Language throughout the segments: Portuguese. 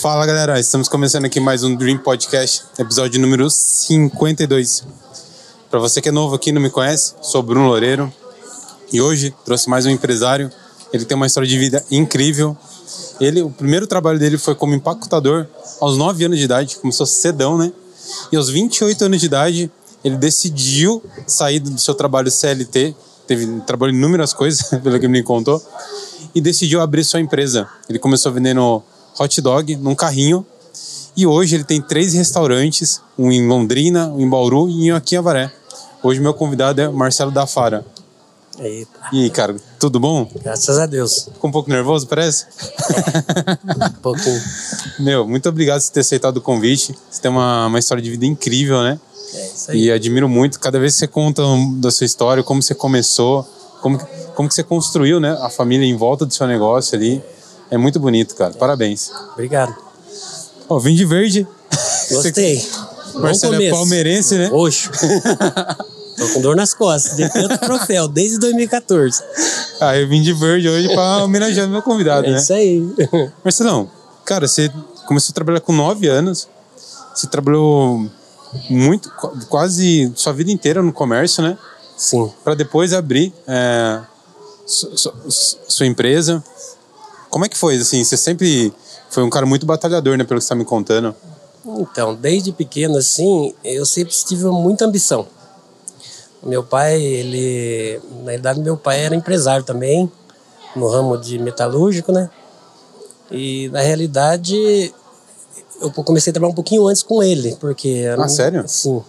Fala galera, estamos começando aqui mais um Dream Podcast, episódio número 52. Para você que é novo aqui e não me conhece, sou Bruno Loureiro e hoje trouxe mais um empresário. Ele tem uma história de vida incrível. Ele, o primeiro trabalho dele foi como empacotador aos 9 anos de idade, começou cedão, né? E aos 28 anos de idade, ele decidiu sair do seu trabalho CLT, teve trabalho em inúmeras coisas, pelo que me contou, e decidiu abrir sua empresa. Ele começou vendendo hot dog num carrinho e hoje ele tem três restaurantes, um em Londrina, um em Bauru e um aqui em Avaré. Hoje meu convidado é Marcelo da Fara. Eita. E aí, cara, tudo bom? Graças a Deus. Ficou um pouco nervoso, parece? Um pouquinho. Meu, muito obrigado por ter aceitado o convite. Você tem uma, uma história de vida incrível, né? É isso aí. E admiro muito. Cada vez que você conta da sua história, como você começou, como, como que você construiu né, a família em volta do seu negócio ali. É muito bonito, cara. Parabéns. Obrigado. Ó, vim de verde. Gostei. Marcelo é palmeirense, né? Roxo. Tô com dor nas costas, de tanto troféu, desde 2014. Ah, eu vim de verde hoje pra homenagear meu convidado, É né? isso aí. Marcelão, cara, você começou a trabalhar com 9 anos. Você trabalhou muito, qu- quase sua vida inteira no comércio, né? Sim. Para depois abrir é, su- su- su- sua empresa. Como é que foi? Assim, você sempre foi um cara muito batalhador, né? Pelo que você tá me contando. Então, desde pequeno, assim, eu sempre tive muita ambição. Meu pai, ele. Na verdade, meu pai era empresário também, no ramo de metalúrgico, né? E, na realidade, eu comecei a trabalhar um pouquinho antes com ele, porque. Ah, minha- sério? Sim.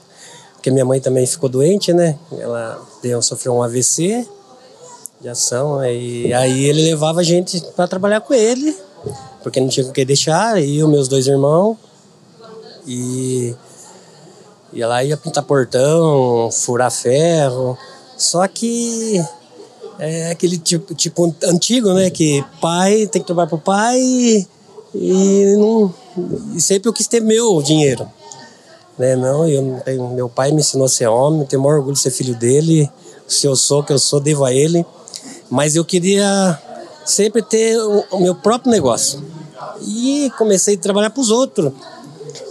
Porque minha mãe também ficou doente, né? Ela deu, sofreu um AVC de ação, e aí ele levava a gente para trabalhar com ele, porque não tinha com quem deixar, e os meus dois irmãos. E ia lá ia pintar portão, furar ferro. Só que é aquele tipo, tipo antigo, né? Que pai tem que trabalhar pro pai e, e não, e sempre eu quis ter meu dinheiro. Né? Não, eu meu pai me ensinou a ser homem, tenho o maior orgulho de ser filho dele. Se eu sou que eu sou, devo a ele. Mas eu queria sempre ter o, o meu próprio negócio. E comecei a trabalhar para os outros.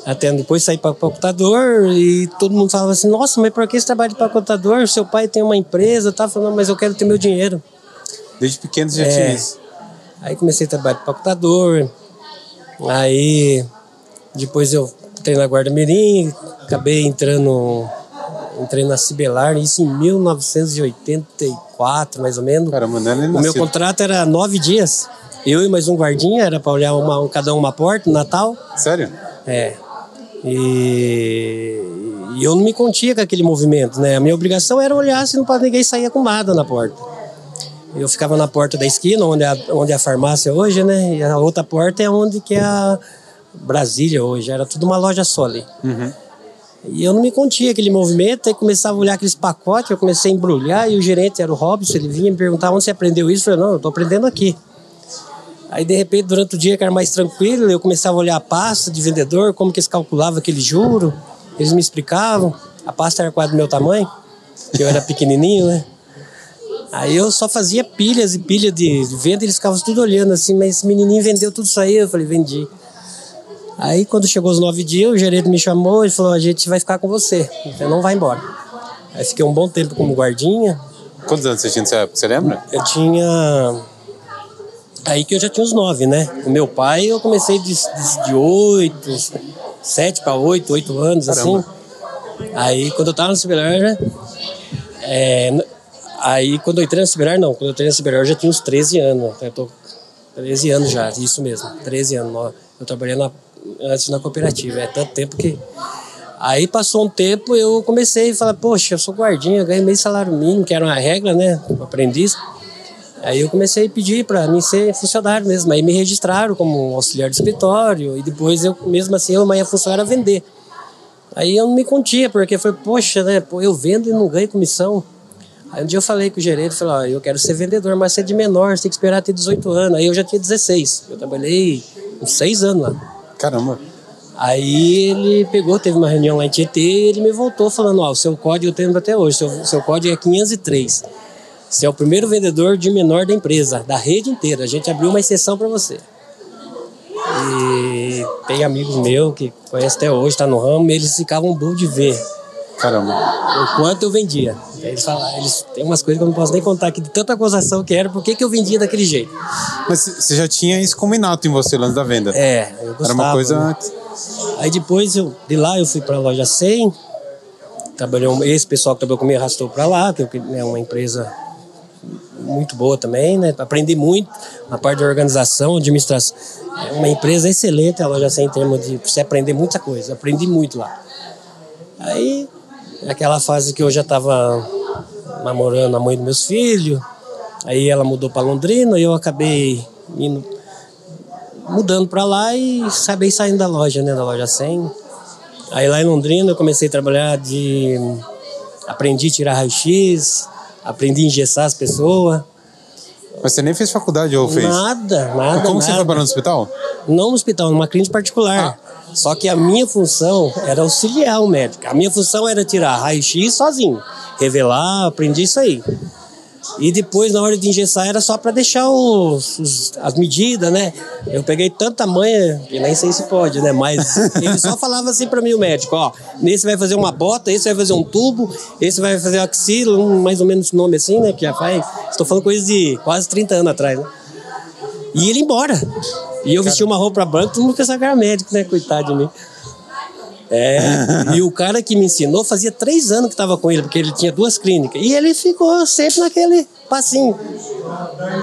Até depois saí para computador e todo mundo falava assim: Nossa, mas por que você trabalha para computador? Seu pai tem uma empresa, tá? Falando, mas eu quero ter meu dinheiro. Desde pequeno já É. tinha isso. Aí comecei a trabalhar para computador. Aí depois eu entrei na Guarda Mirim, acabei entrando entrei na Cibelar, isso em 1984, mais ou menos. Caramba, não é nem O meu nascido. contrato era nove dias. Eu e mais um guardinha, era para olhar uma, um- cada um uma porta no Natal. Sério? É. E, e eu não me contia com aquele movimento, né? A minha obrigação era olhar se não para ninguém sair com nada na porta. Eu ficava na porta da esquina, onde é a, onde é a farmácia hoje, né? E a outra porta é onde que é a Brasília hoje. Era tudo uma loja só ali. E eu não me contia aquele movimento, aí começava a olhar aqueles pacotes, eu comecei a embrulhar, e o gerente era o Robson, ele vinha me perguntar onde você aprendeu isso, eu falei, não, eu tô aprendendo aqui. Aí, de repente, durante o dia que era mais tranquilo, eu começava a olhar a pasta de vendedor, como que eles calculavam aquele juro, eles me explicavam, a pasta era quase do meu tamanho, que eu era pequenininho, né? Aí eu só fazia pilhas e pilhas de venda, eles ficavam tudo olhando assim, mas esse menininho vendeu tudo isso aí, eu falei, vendi. Aí quando chegou os nove dias, o gerente me chamou e falou: a gente vai ficar com você, então não vai embora. Aí fiquei um bom tempo como guardinha. Quantos anos você tinha nessa época? Você lembra? Eu tinha. Aí que eu já tinha os nove, né? Com meu pai eu comecei de, de, de oito, sete para oito, oito anos, Caramba. assim. Aí quando eu tava no Cibelar? É, n- aí quando eu entrei no Cibelar, não, quando eu entrei no Cibelar eu já tinha uns 13 anos. Eu tô 13 anos já, isso mesmo, 13 anos. Eu trabalhei na, antes na cooperativa, é tanto tempo que. Aí passou um tempo, eu comecei a falar, poxa, eu sou guardinha, ganhei meio salário mínimo, que era uma regra, né? Aprendiz. Aí eu comecei a pedir para mim ser funcionário mesmo. Aí me registraram como auxiliar de escritório e depois eu, mesmo assim, eu ia funcionário vender. Aí eu não me contia, porque foi, poxa, né? Eu vendo e não ganho comissão. Aí um dia eu falei com o gerente, falei, ó, eu quero ser vendedor, mas você é de menor, você tem que esperar ter 18 anos. Aí eu já tinha 16. Eu trabalhei uns 6 anos lá. Caramba. Aí ele pegou, teve uma reunião lá em Tietê e ele me voltou falando, ó, o seu código eu tenho até hoje, seu, seu código é 503. Você é o primeiro vendedor de menor da empresa, da rede inteira. A gente abriu uma exceção para você. E tem amigos meus que conhecem até hoje, tá no ramo, eles ficavam bom de ver Caramba. o quanto eu vendia. Eles falam, eles tem umas coisas que eu não posso nem contar aqui de tanta acusação que era, por que que eu vendia daquele jeito. Mas você já tinha isso como inato em você, lance da venda? É, eu gostava. Era uma coisa. né? Aí depois eu, de lá eu fui para a loja 100. Trabalhou, esse pessoal que trabalhou comigo arrastou para lá, que é uma empresa muito boa também, né? Aprendi muito na parte de organização, administração. É uma empresa excelente a loja 100 em termos de você aprender muita coisa. Aprendi muito lá. Aí, naquela fase que eu já estava namorando a mãe dos meus filhos, aí ela mudou para Londrina e eu acabei indo mudando para lá e acabei saindo da loja, né, da loja 100. Aí lá em Londrina eu comecei a trabalhar de aprendi a tirar raio-x, aprendi a engessar as pessoas. Mas você nem fez faculdade ou fez? Nada, nada, Como você nada. trabalhou no hospital? Não no hospital, numa clínica particular. Só que a minha função era auxiliar o médico. A minha função era tirar raio-x sozinho, revelar, aprendi isso aí. E depois, na hora de engessar, era só para deixar os, os- as medidas, né? Eu peguei tanta manha, que nem sei se pode, né? Mas ele só falava assim para mim, o médico: ó, nesse vai fazer uma bota, esse vai fazer um tubo, esse vai fazer axila, um, mais ou menos nome assim, né? Que já faz. Estou falando coisa de quase 30 anos atrás, né? E ele embora. E eu vesti uma roupa branca, todo mundo pensava que era médico, né? Coitado de mim. É, e o cara que me ensinou fazia três anos que estava com ele, porque ele tinha duas clínicas. E ele ficou sempre naquele passinho.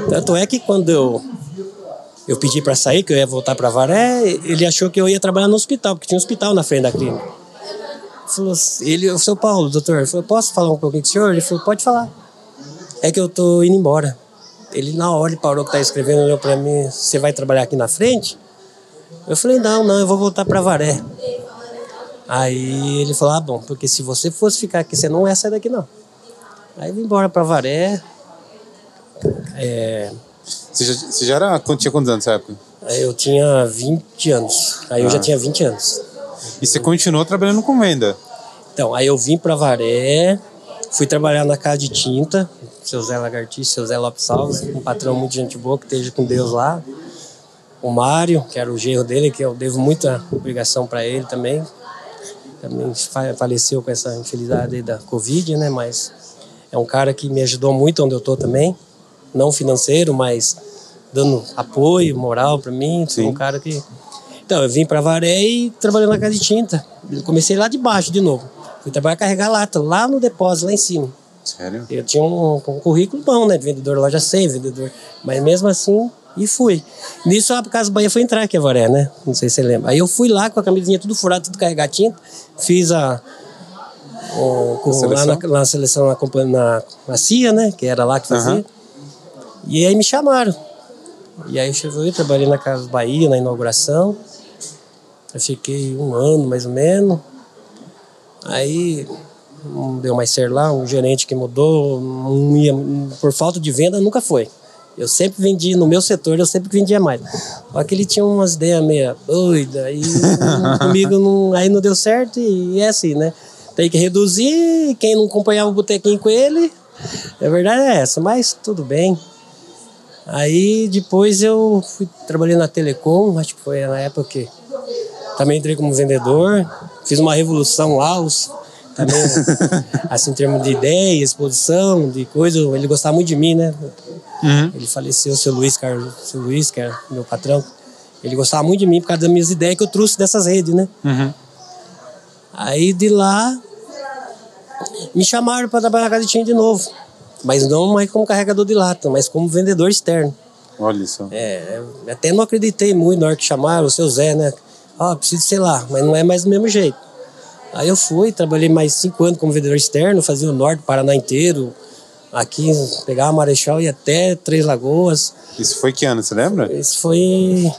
Tanto é que quando eu, eu pedi para sair, que eu ia voltar para Varé, ele achou que eu ia trabalhar no hospital, porque tinha um hospital na frente da clínica. Falou, assim- ele, o seu Paulo, doutor, eu posso falar um pouquinho com o senhor? Ele falou, pode falar. É que eu tô indo embora. Ele na hora ele parou que tá escrevendo, olhou para mim, você vai trabalhar aqui na frente? Eu falei, não, não, eu vou voltar para Varé. Aí ele falou, ah, bom, porque se você fosse ficar aqui, você não ia sair daqui, não. Aí eu vim embora para Varé. É, Você já, você já era. Tinha quantos anos nessa época? eu tinha 20 anos. Aí eu já Ah. tinha 20 anos. E você continuou trabalhando com venda? Então, aí eu vim para Varé, fui trabalhar na casa de tinta, seu Zé Lagartixe, seu Zé Lopes Salves, um patrão muito gente boa, que esteja com Deus lá. O Mário, que era o genro dele, que eu devo muita obrigação para ele também. Também fa- faleceu com essa infelizidade aí da Covid, né? Mas é um cara que me ajudou muito onde eu tô também. Não financeiro, mas dando apoio moral para mim. Sim. um cara que. Então, eu vim para Varé e trabalhei na casa de tinta. Eu comecei lá de baixo de novo. Fui trabalhar carregar lata, lá no depósito, lá em cima. Sério? Eu tinha um, um currículo bom, né? de Vendedor loja 100, vendedor. Mas mesmo assim, e fui. Nisso a Casa Bahia foi entrar aqui, Avaré, né? Não sei se você lembra. Aí eu fui lá com a camisinha tudo furada, tudo carregar tinta. Fiz a. o- com- lá, na, lá na seleção na, na, na CIA, né? Que era lá que fazia. Aham. E aí me chamaram. E aí eu cheguei, trabalhei na Casa Bahia, na inauguração. Eu fiquei um ano mais ou menos. Aí não deu mais certo lá, um gerente que mudou, não ia, por falta de venda nunca foi. Eu sempre vendi, no meu setor eu sempre vendia mais. Só que ele tinha umas ideias meio doidas, e comigo não, aí não deu certo e é assim, né? Tem que reduzir, quem não acompanhava o botequinho com ele, a verdade é essa, mas tudo bem. Aí depois eu fui trabalhei na Telecom, acho que foi na época que também entrei como vendedor, fiz uma revolução lá, os, também, assim, em termos de ideia, exposição, de coisa, ele gostava muito de mim, né? Uhum. Ele faleceu, o seu Luiz, Carlos, seu Luiz, que era meu patrão, ele gostava muito de mim por causa das minhas ideias que eu trouxe dessas redes, né? Uhum. Aí de lá me chamaram para trabalhar na casa de novo, mas não mais como carregador de lata, mas como vendedor externo. Olha isso. É, até não acreditei muito na hora que chamaram o seu Zé, né? Ah, preciso, sei lá, mas não é mais do mesmo jeito. Aí eu fui, trabalhei mais cinco anos como vendedor externo, fazia o norte, Paraná inteiro. Aqui, pegava Marechal e até Três Lagoas. Isso foi que ano, você lembra? Isso foi.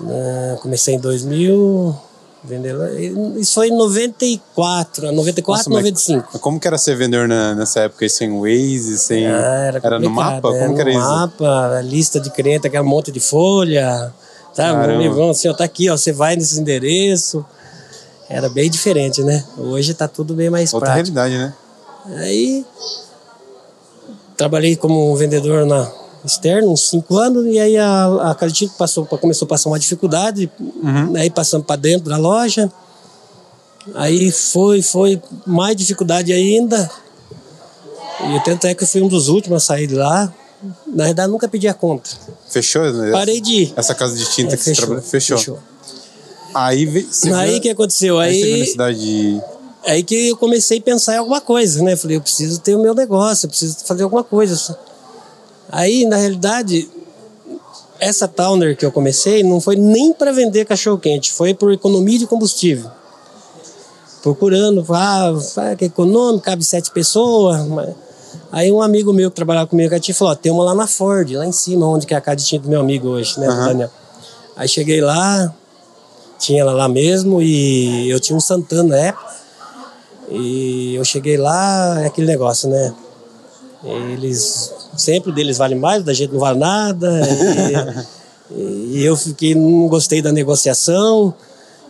né, comecei em 2000. vender lá- Isso foi em 94, 94, Nossa, mas 95. Como que era ser vendedor na- nessa época aí, sem Waze, sem... Ah, era, era no mapa? era Como que era no isso? mapa, a lista de cliente, aquele monte de folha? Caramba. Um livrão assim, ó, tá aqui, ó, você vai nesse endereço. Era bem diferente, né? Hoje tá tudo bem mais Outra prático. realidade, né? Aí trabalhei como vendedor na externo, uns cinco anos, e aí a, a casa de tinta passou, começou a passar uma dificuldade, Uhum. aí passamos para dentro da loja, aí foi, foi mais dificuldade ainda, e tanto é que eu fui um dos últimos a sair de lá, na verdade nunca pedi a conta, Fechou? né? parei de ir. Essa casa de tinta É, que você trabalha. Fechou. Você Aí viu- o que aconteceu? aí Aí, necessidade de. aí que eu comecei a pensar em alguma coisa, né? Falei, eu preciso ter o meu negócio, eu preciso fazer alguma coisa. Aí, na realidade, essa Towner que eu comecei não foi nem para vender cachorro-quente, foi por economia de combustível. Procurando, ah, ah, que econômico, cabe sete pessoas. Aí um amigo meu que trabalhava comigo aqui falou, tem uma lá na Ford, lá em cima, onde que é a do meu amigo hoje, né, Aham. Daniel. Aí cheguei lá, tinha ela lá mesmo e eu tinha um Santana na época. E eu cheguei lá, é aquele negócio, né? Eles sempre deles vale mais, da gente não vale nada. E, e eu fiquei, não gostei da negociação.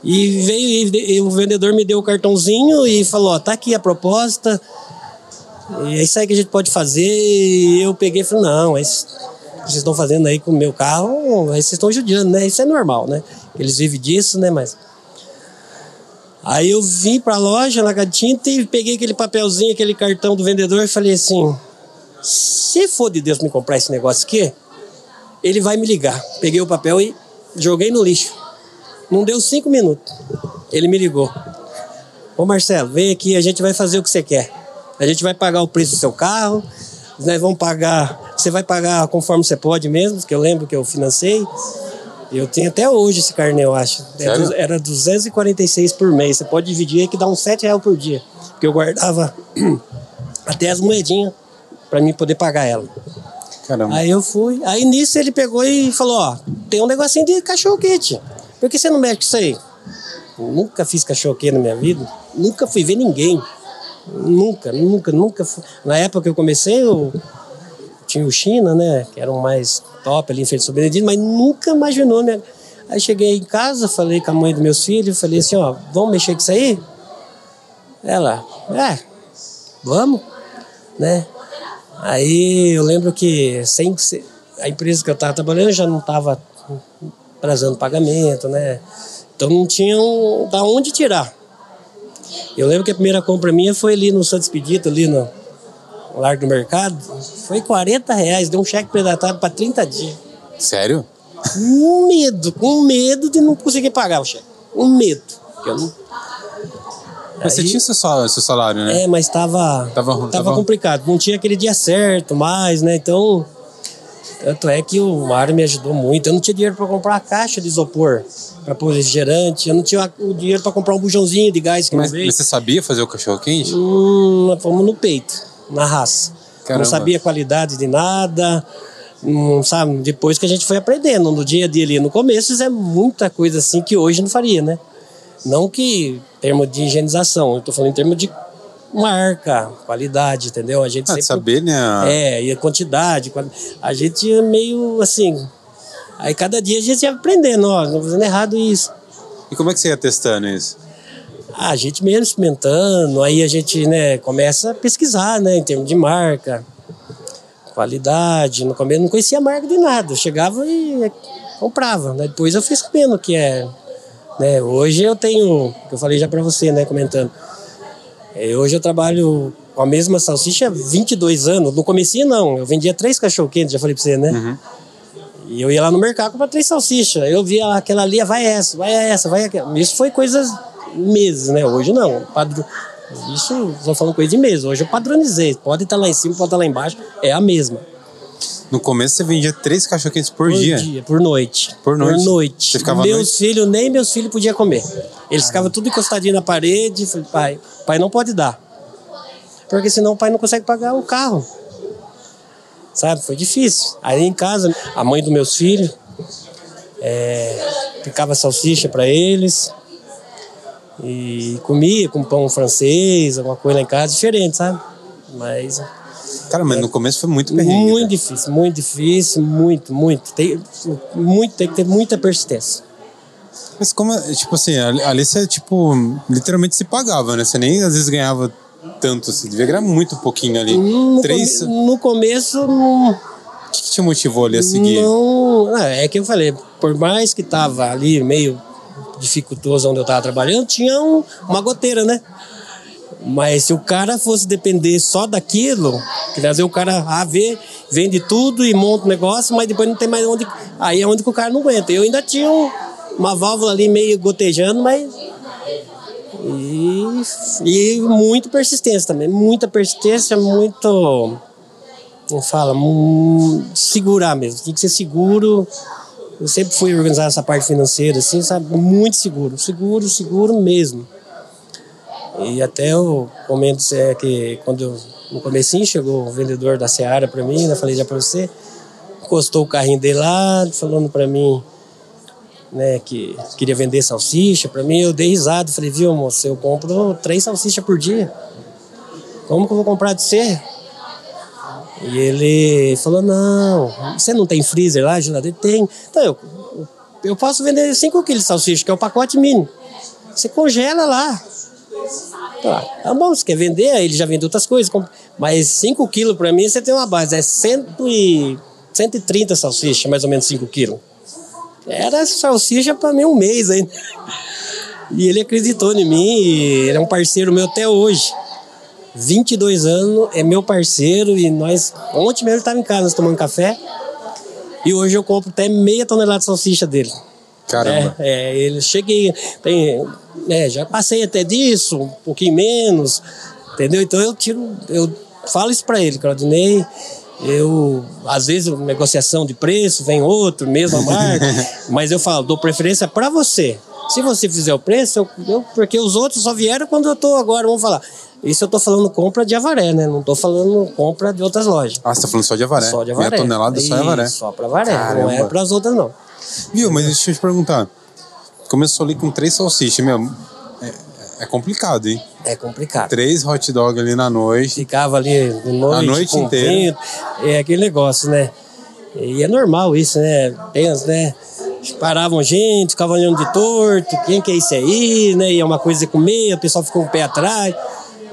E veio e, e o vendedor me deu o cartãozinho e falou: ó, tá aqui a proposta. E é isso aí que a gente pode fazer. E eu peguei e falei: não, é isso vocês estão fazendo aí com o meu carro, aí vocês estão judiando, né? Isso é normal, né? Eles vivem disso, né? Mas. Aí eu vim pra loja na tinta e peguei aquele papelzinho, aquele cartão do vendedor e falei assim: se for de Deus me comprar esse negócio aqui, ele vai me ligar. Peguei o papel e joguei no lixo. Não deu cinco minutos. Ele me ligou. Ô Marcelo, vem aqui, a gente vai fazer o que você quer. A gente vai pagar o preço do seu carro, nós vamos pagar. Você vai pagar conforme você pode mesmo, que eu lembro que eu financei. Eu tenho até hoje esse carnê, eu acho. É Sério? Era 246 por mês. Você pode dividir aí que dá uns 7 reais por dia. Porque eu guardava até as moedinhas para mim poder pagar ela. Caramba. Aí eu fui. Aí nisso ele pegou e falou: Ó, tem um negocinho de cachorro-quente. Por que você não mexe com isso aí? Nunca fiz cachorro-quente na minha vida. Nunca fui ver ninguém. Nunca, nunca, nunca. Fui. Na época que eu comecei, eu tinha o China, né? Que era o mais top ali em Feito Benedito, mas nunca imaginou, né? Aí cheguei em casa, falei com a mãe dos meus filhos, falei assim: Ó, vamos mexer com isso aí? Ela, é, vamos, né? Aí eu lembro que sem a empresa que eu estava trabalhando já não estava trazendo pagamento, né? Então não tinham da onde tirar. Eu lembro que a primeira compra minha foi ali no Santos Expedito, ali no Largo do Mercado. Foi 40 reais, deu um cheque predatário para 30 dias. Sério? Com medo, com medo de não conseguir pagar o cheque. Um medo. que eu não- Mas você Aí- tinha seu salário, seu salário, né? É, mas estava Tava ruim, tava- complicado. Não tinha aquele dia certo mais, né? Então, tanto é que o Mário me ajudou muito. Eu não tinha dinheiro para comprar a caixa de isopor para pôr refrigerante. Eu não tinha o dinheiro para comprar um bujãozinho de gás que Mas, mas você sabia fazer o cachorro quente? Hum, fomos no peito, na raça. Caramba. Não sabia qualidade de nada. Não sabe, depois que a gente foi aprendendo no dia a dia ali. No começo é muita coisa assim que hoje não faria, né? Não que em termos de higienização, eu tô falando em termos de marca, qualidade, entendeu? A gente Ah, sempre saber, né? é, e a quantidade. A gente é meio assim. Aí cada dia a gente ia aprendendo, ó, não fazendo errado isso. E como é que você ia testando isso? Ah, A gente mesmo experimentando, aí a gente né, começa a pesquisar, né, em termos de marca, qualidade. No começo não conhecia a marca de nada, eu chegava e comprava. Né? Depois eu fui sabendo que é. Né, hoje eu tenho, que eu falei já para você, né, comentando. Eh, hoje eu trabalho com a mesma salsicha há 22 anos. No comecinho não, eu vendia três cachorro-quentes, já falei para você, né? E eu ia lá no mercado comprar três salsichas. Eu via aquela ali, vai essa, vai essa, vai aquela. Isso foi coisas meses, né? Hoje não. Isso, estou falando coisa de meses. Hoje eu padronizei. Pode estar lá em cima, pode estar lá embaixo. É a mesma. No começo você vendia três cachorro quentes por, dia. por noite. Por noite? Por noite. Você ficava meus filhos, nem meus filhos podiam comer. Eles ficavam tudo encostadinho na parede. Falei, pai, pai não pode dar. Porque senão o pai não consegue pagar o carro. Sabe? Foi difícil. Aí em casa, a mãe dos meus filhos é, picava salsicha para eles. E comia com pão francês, alguma coisa lá em casa, diferente, sabe? Mas Cara, mas no começo foi muito perrengue. muito né? difícil, muito difícil, muito, muito. Tem, muito. tem que ter muita persistência. Mas como, é, tipo assim, ali, você, tipo, literalmente se pagava, né? Você nem às vezes ganhava tanto, você devia ganhar muito pouquinho ali. No, Três... come- no começo, não, O que, que te motivou ali a seguir? Não, ah, é que eu falei, por mais que tava ali meio dificultoso onde eu tava trabalhando, tinha um- uma goteira, né? Mas se o cara fosse depender só daquilo, quer dizer, o cara ah, vê, vende tudo e monta o negócio, mas depois não tem mais onde. Aí é onde que o cara não aguenta. Eu ainda tinha um- uma válvula ali meio gotejando, mas. E, e muito persistência também. Muita persistência, muito. Como fala? Mu- segurar mesmo. Tem que ser seguro. Eu sempre fui organizar essa parte financeira, assim, sabe? Muito seguro. Seguro, seguro mesmo. E até eu comento é, que quando eu, no comecinho chegou o vendedor da Seara para mim, né, falei já para você, encostou o carrinho dele lá, falando para mim né, que queria vender salsicha para mim, eu dei risada, falei, viu moço, eu compro três salsichas por dia, como que eu vou comprar de você? E ele falou, não, você não tem freezer lá, geladeira? Tem. Então, eu, eu posso vender 5 quilos de salsicha, que é o pacote mínimo. Você congela lá. Tá, tá bom, você quer vender, aí ele já vende outras coisas. Mas 5 quilos para mim, você tem uma base, é 100 e 130 salsicha, mais ou menos 5 quilos. Era salsicha para mim um mês ainda. E ele acreditou em mim, e ele é um parceiro meu até hoje. 22 anos, é meu parceiro e nós. Ontem mesmo ele estava em casa, nós tomando café. E hoje eu compro até meia tonelada de salsicha dele. Caramba. É, é, ele cheguei, tem, é, já passei até disso, um pouquinho menos, entendeu? Então eu tiro, eu falo isso para ele, Claudinei. Eu, às vezes, negociação de preço, vem outro, mesma marca, mas eu falo, dou preferência para você. Se você fizer o preço, eu, eu- porque os outros só vieram quando eu tô agora, vamos falar. Isso eu tô falando compra de Avaré, né? Não tô falando compra de outras lojas. Ah, você tá falando só de Avaré? Só de Avaré. Meia tonelada só de Avaré. Só para Avaré, não é Caramba. para as outras não. Viu, mas deixa eu te perguntar. Começou ali com três salsichas, meu. É, é complicado, hein? É complicado. Três hot dog ali na noite. ficava ali de noite, A noite inteira. vento, é aquele negócio, né? E é normal isso, né? Pensa, né? Paravam gente, ficavam olhando de torto, quem que é isso aí, né? E é uma coisa de comer, o pessoal ficou com o pé atrás.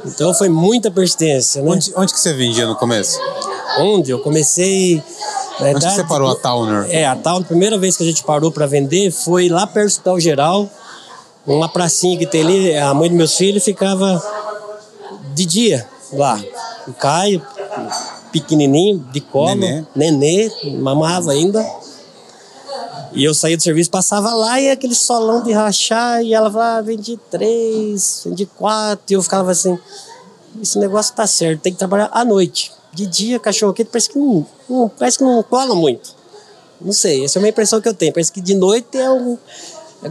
Então foi muita persistência, né? Onde, onde que você vendia no começo? Onde eu comecei. Na Onde que verdade, você parou a Towner? É, a tal, a primeira vez que a gente parou para vender foi lá perto do Hospital Geral, uma pracinha que tem ali. A mãe dos meus filhos ficava de dia lá. O Caio, pequenininho, de colo, Nenê. nenê, mamava ainda. E eu saía do serviço, passava lá e aquele solão de rachar, e ela falava, ah, vendi três, vendi quatro, e eu ficava assim, esse negócio tá certo, tem que trabalhar à noite. De dia, cachorro quente parece que não, não- parece que não cola muito. Não sei, essa é uma impressão que eu tenho. Parece que de noite é um.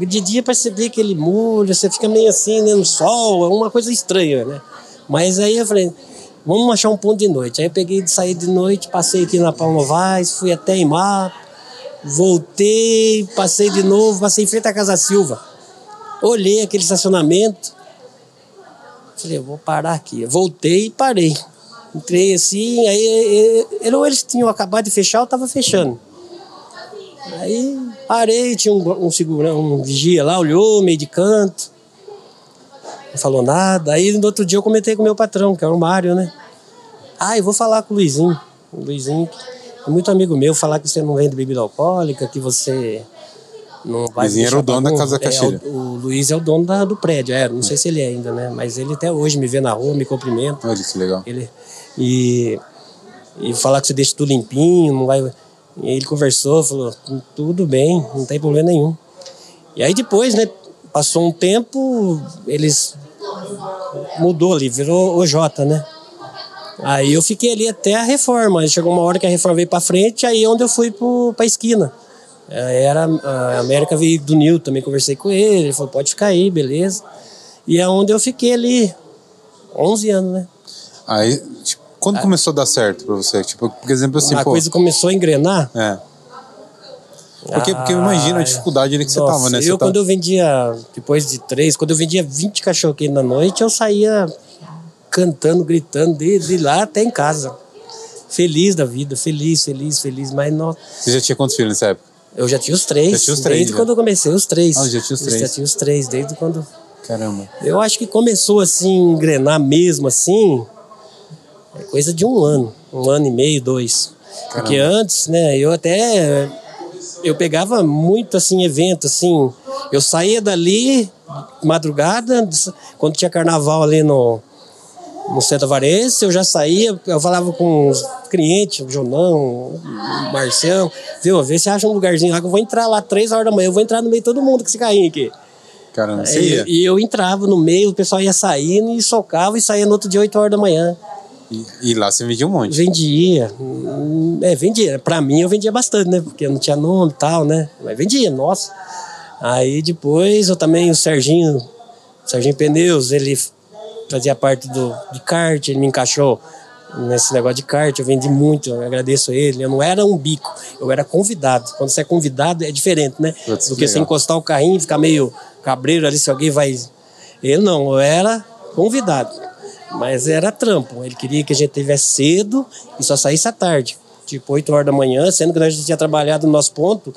De dia parece que aquele molho, você fica meio assim, né, no sol, é uma coisa estranha, né? Mas aí eu falei, vamos achar um ponto de noite. Aí eu peguei, saí de noite, passei aqui na Paulo Novaes, fui até Imar, voltei, passei de novo, passei em frente à Casa Silva. Olhei aquele estacionamento, falei, vou parar aqui. Voltei e parei. Entrei assim, aí eh, ele, ou eles tinham acabado de fechar ou estava fechando. Aí parei, tinha um, um segurança, um vigia lá, olhou, meio de canto. Não falou nada. Aí no outro dia eu comentei com o meu patrão, que é o Mário, né? Ah, eu vou falar com o Luizinho. O Luizinho, muito amigo meu, falar que você não vende bebida alcoólica, que você não vai. Luizinho era o dono da. Casa Castilha. É, o, o Luiz é o dono da- do prédio, é, não sei se ele é ainda, né? Mas ele até hoje me vê na rua, me cumprimenta. Olha que legal. Ele, e, e falar que você deixa tudo limpinho, não vai. E ele conversou, falou, tudo bem, não tem problema nenhum. E aí depois, né, passou um tempo, eles mudou ali, virou OJ, né? Aí eu fiquei ali até a reforma. Chegou uma hora que a reforma veio pra frente, aí é onde eu fui pro, pra esquina. Eh, Era, a América veio do Nil, também conversei com ele, ele falou, pode ficar aí, beleza. E é onde eu fiquei ali, 11 anos, né? Aí, tipo, quando começou a dar certo pra você? Tipo, por exemplo, assim, a pô. coisa começou a engrenar. É. Porque, porque eu imagino a dificuldade ali que você Nossa, tava, né? Você Eu, tá- quando eu vendia, depois de três, quando eu vendia 20 cachorro quente na noite, eu saía cantando, gritando, de, de lá até em casa. Feliz da vida, feliz, feliz, feliz. Mas não, Você já tinha quantos filhos nessa época? eu já tinha os três. Já tinha os três, Desde já. quando eu comecei, os três. Ah, já tinha os Eu três. Já tinha os três, desde quando. Caramba. Eu acho que começou assim, engrenar mesmo assim, é coisa de um ano, um ano e meio, dois. Porque antes, né, eu até eu pegava muito assim evento assim, eu saía dali madrugada, quando tinha carnaval ali no no Centro Varense, eu já saía, eu falava com os clientes, o Jonão, o Marcião, viu, vê se acha um lugarzinho lá que eu vou entrar lá três horas da manhã, eu vou entrar no meio de todo mundo com esse carrinho aqui. Caramba, você E, ia. e eu entrava no meio, o pessoal ia saindo e socava e saía no outro dia 8 horas da manhã. E, e lá você vendia um monte. Vendia. É, vendia. Pra mim eu vendia bastante, né? Porque não tinha nome e tal, né? Mas vendia, nossa. Aí depois eu também, o Serginho, Serginho Pneus, ele fazia parte do, de kart, ele me encaixou nesse negócio de kart, eu vendi muito, eu agradeço a ele. Eu não era um bico, eu era convidado. Quando você é convidado é diferente, né? Putz, Do que que você encostar o carrinho e ficar meio cabreiro ali, se alguém vai. Ele não, eu era convidado. Mas era trampo. Ele queria que a gente tivesse cedo e só saísse à tarde. Tipo, 8 horas da manhã, sendo que nós já tinha trabalhado no nosso ponto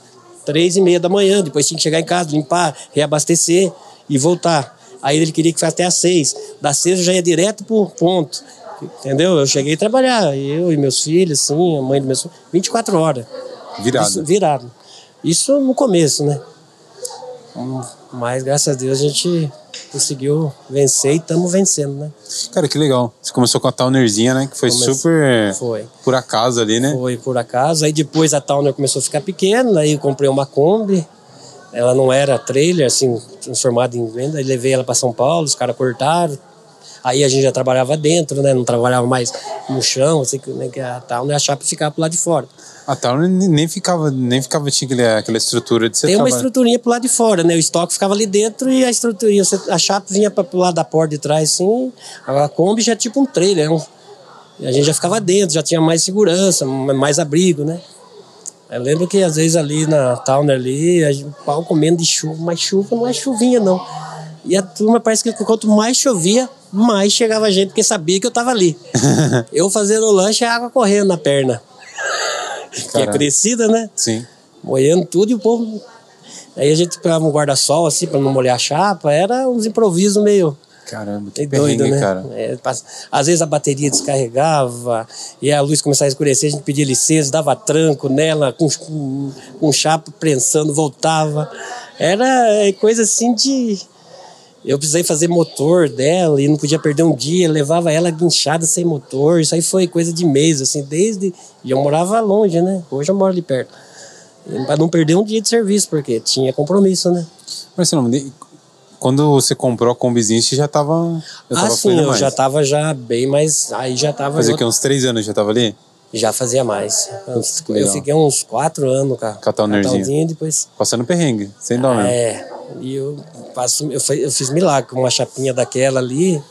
três e meia da manhã. Depois tinha que chegar em casa, limpar, reabastecer e voltar. Aí ele queria que fosse até às seis. Das seis eu já ia direto pro ponto. Entendeu? Eu cheguei a trabalhar, eu e meus filhos, assim, a mãe dos meus filhos, 24 horas. Virado. Isso, virado. Isso no começo, né? Hum, Mas graças a Deus a gente conseguiu vencer e estamos vencendo, né? Cara, que legal. Você começou com a Townerzinha, né? Que foi Comece- super Foi. por acaso ali, né? Foi por acaso. Aí depois a Towner começou a ficar pequena, aí eu comprei uma Kombi. Ela não era trailer, assim, transformada em venda. Aí levei ela para São Paulo, os caras cortaram. Aí a gente já trabalhava dentro, né? Não trabalhava mais no chão, assim, que, né, que a Towner a chapa ficava pro lado de fora. A Towner nem ficava, nem ficava, tinha aquela estrutura de você Tem uma estruturinha pro lado de fora, né? O estoque ficava ali dentro e a estruturinha, você- a chapa vinha para pro lado da porta de trás, assim. A Kombi já é tipo um trailer, um- a gente já ficava dentro, já tinha mais segurança, mais abrigo, né? Eu lembro que às vezes ali na Towner ali, o pau comendo de chuva, mas chuva não é chuvinha, não. E a turma parece que quanto mais chovia, mais chegava gente, porque sabia que eu tava ali. eu fazendo lanche, a água correndo na perna. que é crescida, né? Sim. molhando tudo e o povo. Aí a gente pegava um guarda-sol assim para não molhar a chapa, era uns improvisos meio, Caramba, que perrengue, doido, né? cara. É, às vezes a bateria descarregava e a luz começava a escurecer, a gente pedia licença, dava tranco nela, com, com, com chapa prensando, voltava. Era é, coisa assim de. Eu precisei fazer motor dela e não podia perder um dia, levava ela guinchada sem motor. Isso aí foi coisa de mês, assim, desde. E eu morava longe, né? Hoje eu moro ali perto. Para não perder um dia de serviço, porque tinha compromisso, né? Mas quando você comprou a combizinha, você já tava. Já ah, tava sim, eu mais. já tava já bem mais. Aí já tava. Fazia o quê? Uns três anos já tava ali? Já fazia mais. Que eu legal. fiquei uns quatro anos com a, Com a Townerzinha. Townerzinha e depois. Passando perrengue, sem dó mesmo. É, e eu, faço, eu, eu fiz milagre com uma chapinha daquela ali,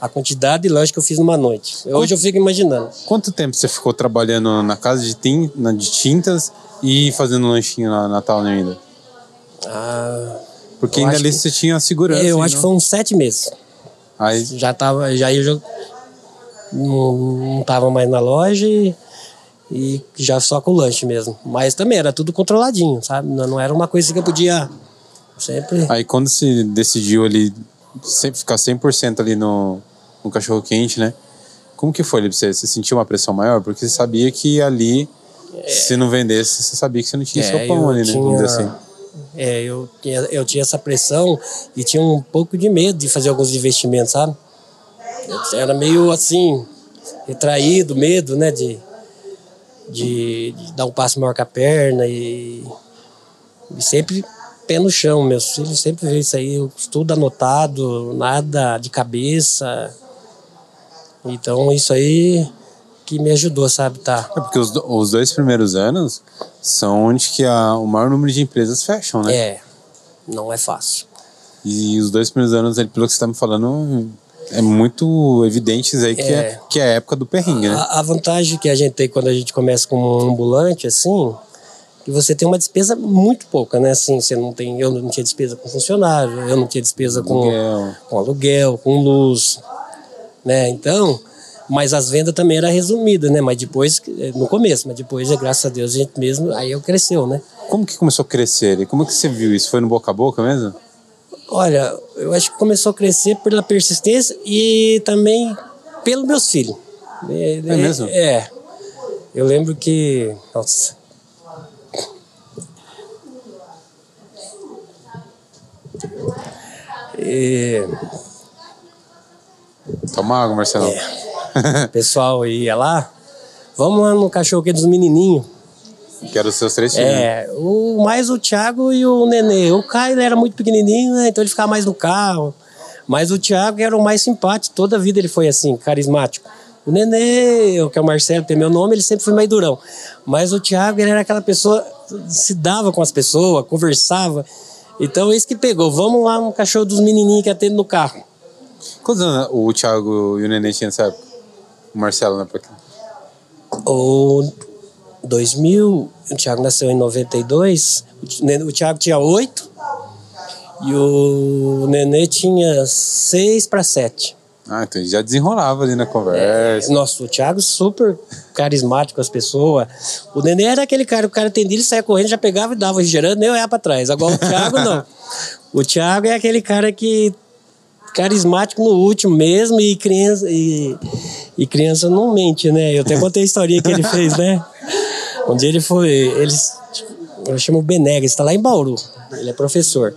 a quantidade de lanche que eu fiz numa noite. Hoje eu fico imaginando. Quanto tempo você ficou trabalhando na casa de, tin- na- de tintas e fazendo lanchinho na, na Towner ainda? Ah, Porque Eu ainda ali que- você tinha a segurança. eu hein, acho que não? foi uns sete meses. Aí, Já tava, já eu já não, não tava mais na loja e, e já só com o lanche mesmo. Mas também era tudo controladinho, sabe? Não, não era uma coisa que eu podia sempre. aí quando você decidiu ali sempre ficar 100% ali no, no cachorro quente, né? Como que foi ali pra você? Você sentiu uma pressão maior? Porque você sabia que ali, se não vendesse, você sabia que você não tinha É, seu pão ali, né? Vamos dizer assim. É, eu tinha, eu tinha essa pressão e tinha um pouco de medo de fazer alguns investimentos, sabe? Eu era meio assim, retraído, medo, né? De, de, de dar um passo maior com a perna e, e sempre pé no chão. Meus filhos sempre vê isso aí, tudo anotado, nada de cabeça. Então isso aí que me ajudou, sabe? Tá. É porque os, os dois primeiros anos são onde que a, o maior número de empresas fecham, né? É, não é fácil. E os dois primeiros anos, pelo que você tá me falando, é muito evidente aí que é, É. que é a época do perrengue, né? A, a vantagem que a gente tem quando a gente começa como um ambulante, assim, que você tem uma despesa muito pouca, né? Assim, você não tem, eu não tinha despesa com funcionário, eu não tinha despesa com Aluguel. com, aluguel, com luz, né? Então, mas as vendas também era resumida, né? Mas depois, no começo, mas depois, graças a Deus, a gente mesmo, aí eu cresceu, né? Como que começou a crescer ali? Como que você viu isso? Foi no boca a boca mesmo? Olha, eu acho que começou a crescer pela persistência e também pelos meus filhos. É, É mesmo? É. Eu lembro que. Nossa. E, Toma água, Marcelo. É. o pessoal ia lá. Vamos lá no cachorro dos menininhos. Que eram os seus três filhos. É, o, mais o Thiago e o Nenê. O Caio ele era muito pequenininho, né? Então ele ficava mais no carro. Mas o Thiago era o mais simpático. Toda a vida ele foi assim, carismático. O Nenê, que é o Marcelo, tem meu nome, ele sempre foi meio durão. Mas o Thiago, ele era aquela pessoa, se dava com as pessoas, conversava. Então, esse que pegou. Vamos lá no cachorro dos menininhos que atende no carro. Quantos anos o Thiago e o Nenê tinham nessa época? O Marcelo, né? O 2000, o Thiago nasceu em 92, o Nenê- o Thiago tinha 8 e o Nenê tinha 6 para 7. Ah, então já desenrolava ali na conversa. Nossa, o Thiago super carismático com as pessoas. O Nenê era aquele cara, o cara atendia, ele saia correndo, já pegava e dava gerando, nem olhava para trás. Agora o Thiago não. O Thiago é aquele cara que carismático no último mesmo e criança e, e criança não mente, né? Eu até contei a historinha que ele fez, né? Um dia ele foi, eles eu chamo Benegas, está lá em Bauru. Ele é professor.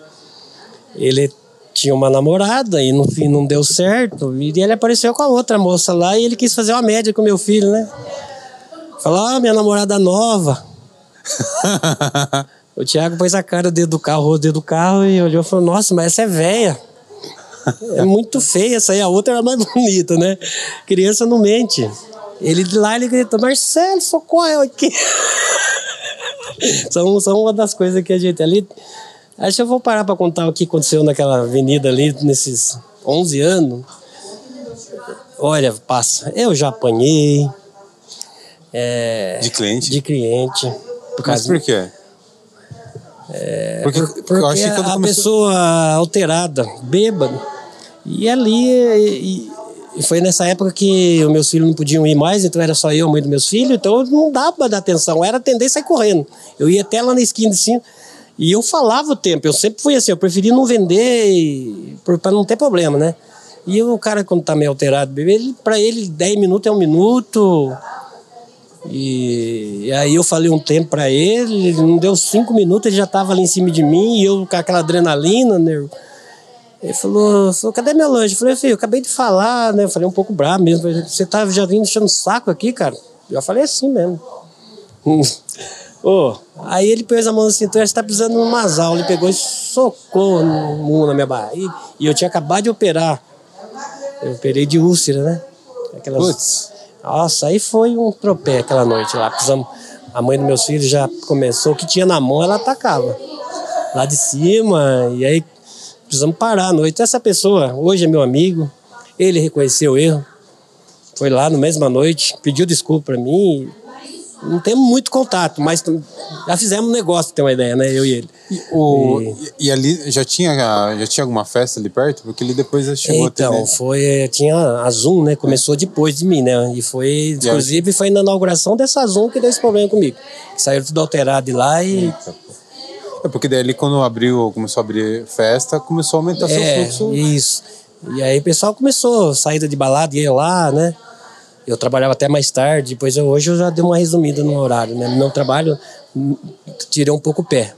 Ele tinha uma namorada e no fim não deu certo. E ele apareceu com a outra moça lá e ele quis fazer uma média com meu filho, né? Falou, ah, minha namorada nova. O Thiago pôs a cara dentro do carro, o dedo do carro e olhou e falou, nossa, mas essa é velha. É muito feia essa aí, a outra era mais bonita, né? Criança não mente. Ele de lá ele grita, Marcelo, socorre aqui. são, são uma das coisas que a gente ali. Acho que eu vou parar para contar o que aconteceu naquela avenida ali nesses 11 anos. Olha, passa. Eu já apanhei. é, De cliente? de cliente. Por Mas por quê? porque, porque eu acho que quando a começou... pessoa alterada, bêbado. E ali, e, e foi nessa época que os meus filhos não podiam ir mais, então era só eu, a mãe dos meus filhos, então não dava pra dar atenção, era atender e sair correndo. Eu ia até lá na esquina assim, e eu falava o tempo, eu sempre fui assim, eu preferi não vender pra não ter problema, né? E o cara, quando tá meio alterado, ele, pra ele 10 minutos é um minuto. E, e aí eu falei um tempo pra ele, não deu cinco minutos, ele já tava ali em cima de mim, e eu com aquela adrenalina, né? Ele falou, falou, cadê meu lanche? Eu falei, filho, eu acabei de falar, né? Eu falei um pouco bravo mesmo. Falei, Você tá já vindo enchendo o saco aqui, cara? Eu já falei assim mesmo. Ô, aí ele pôs a mão na cintura, você tá precisando de umas aulas. Ele pegou e socou um na minha barriga. E eu tinha acabado de operar. Eu operei de úlcera, né? Aquelas... Putz. Nossa, aí foi um tropé aquela noite lá. Precisamos... A mãe dos meus filhos já começou, o que tinha na mão ela atacava. Lá de cima, e aí precisamos parar à noite. Essa pessoa, hoje é meu amigo, ele reconheceu o erro, foi lá na mesma noite, pediu desculpa pra mim. Não temos muito contato, mas já fizemos um negócio, ter uma ideia, né? Eu e ele. O, e, e ali já tinha, já tinha alguma festa ali perto? Porque ele depois chegou ter, Então, né? foi, tinha a Zoom, né? Começou depois de mim, né? E foi, inclusive, foi na inauguração dessa Zoom que deu esse problema comigo. Saiu tudo alterado de lá e. É porque daí quando abriu, começou a abrir festa, começou a aumentar É, seu fluxo. isso. E aí o pessoal começou, saída de balada, ia lá, né? Eu trabalhava até mais tarde, depois eu, hoje eu já dei uma resumida no horário, né? Meu trabalho, hum, tirei um pouco o pé.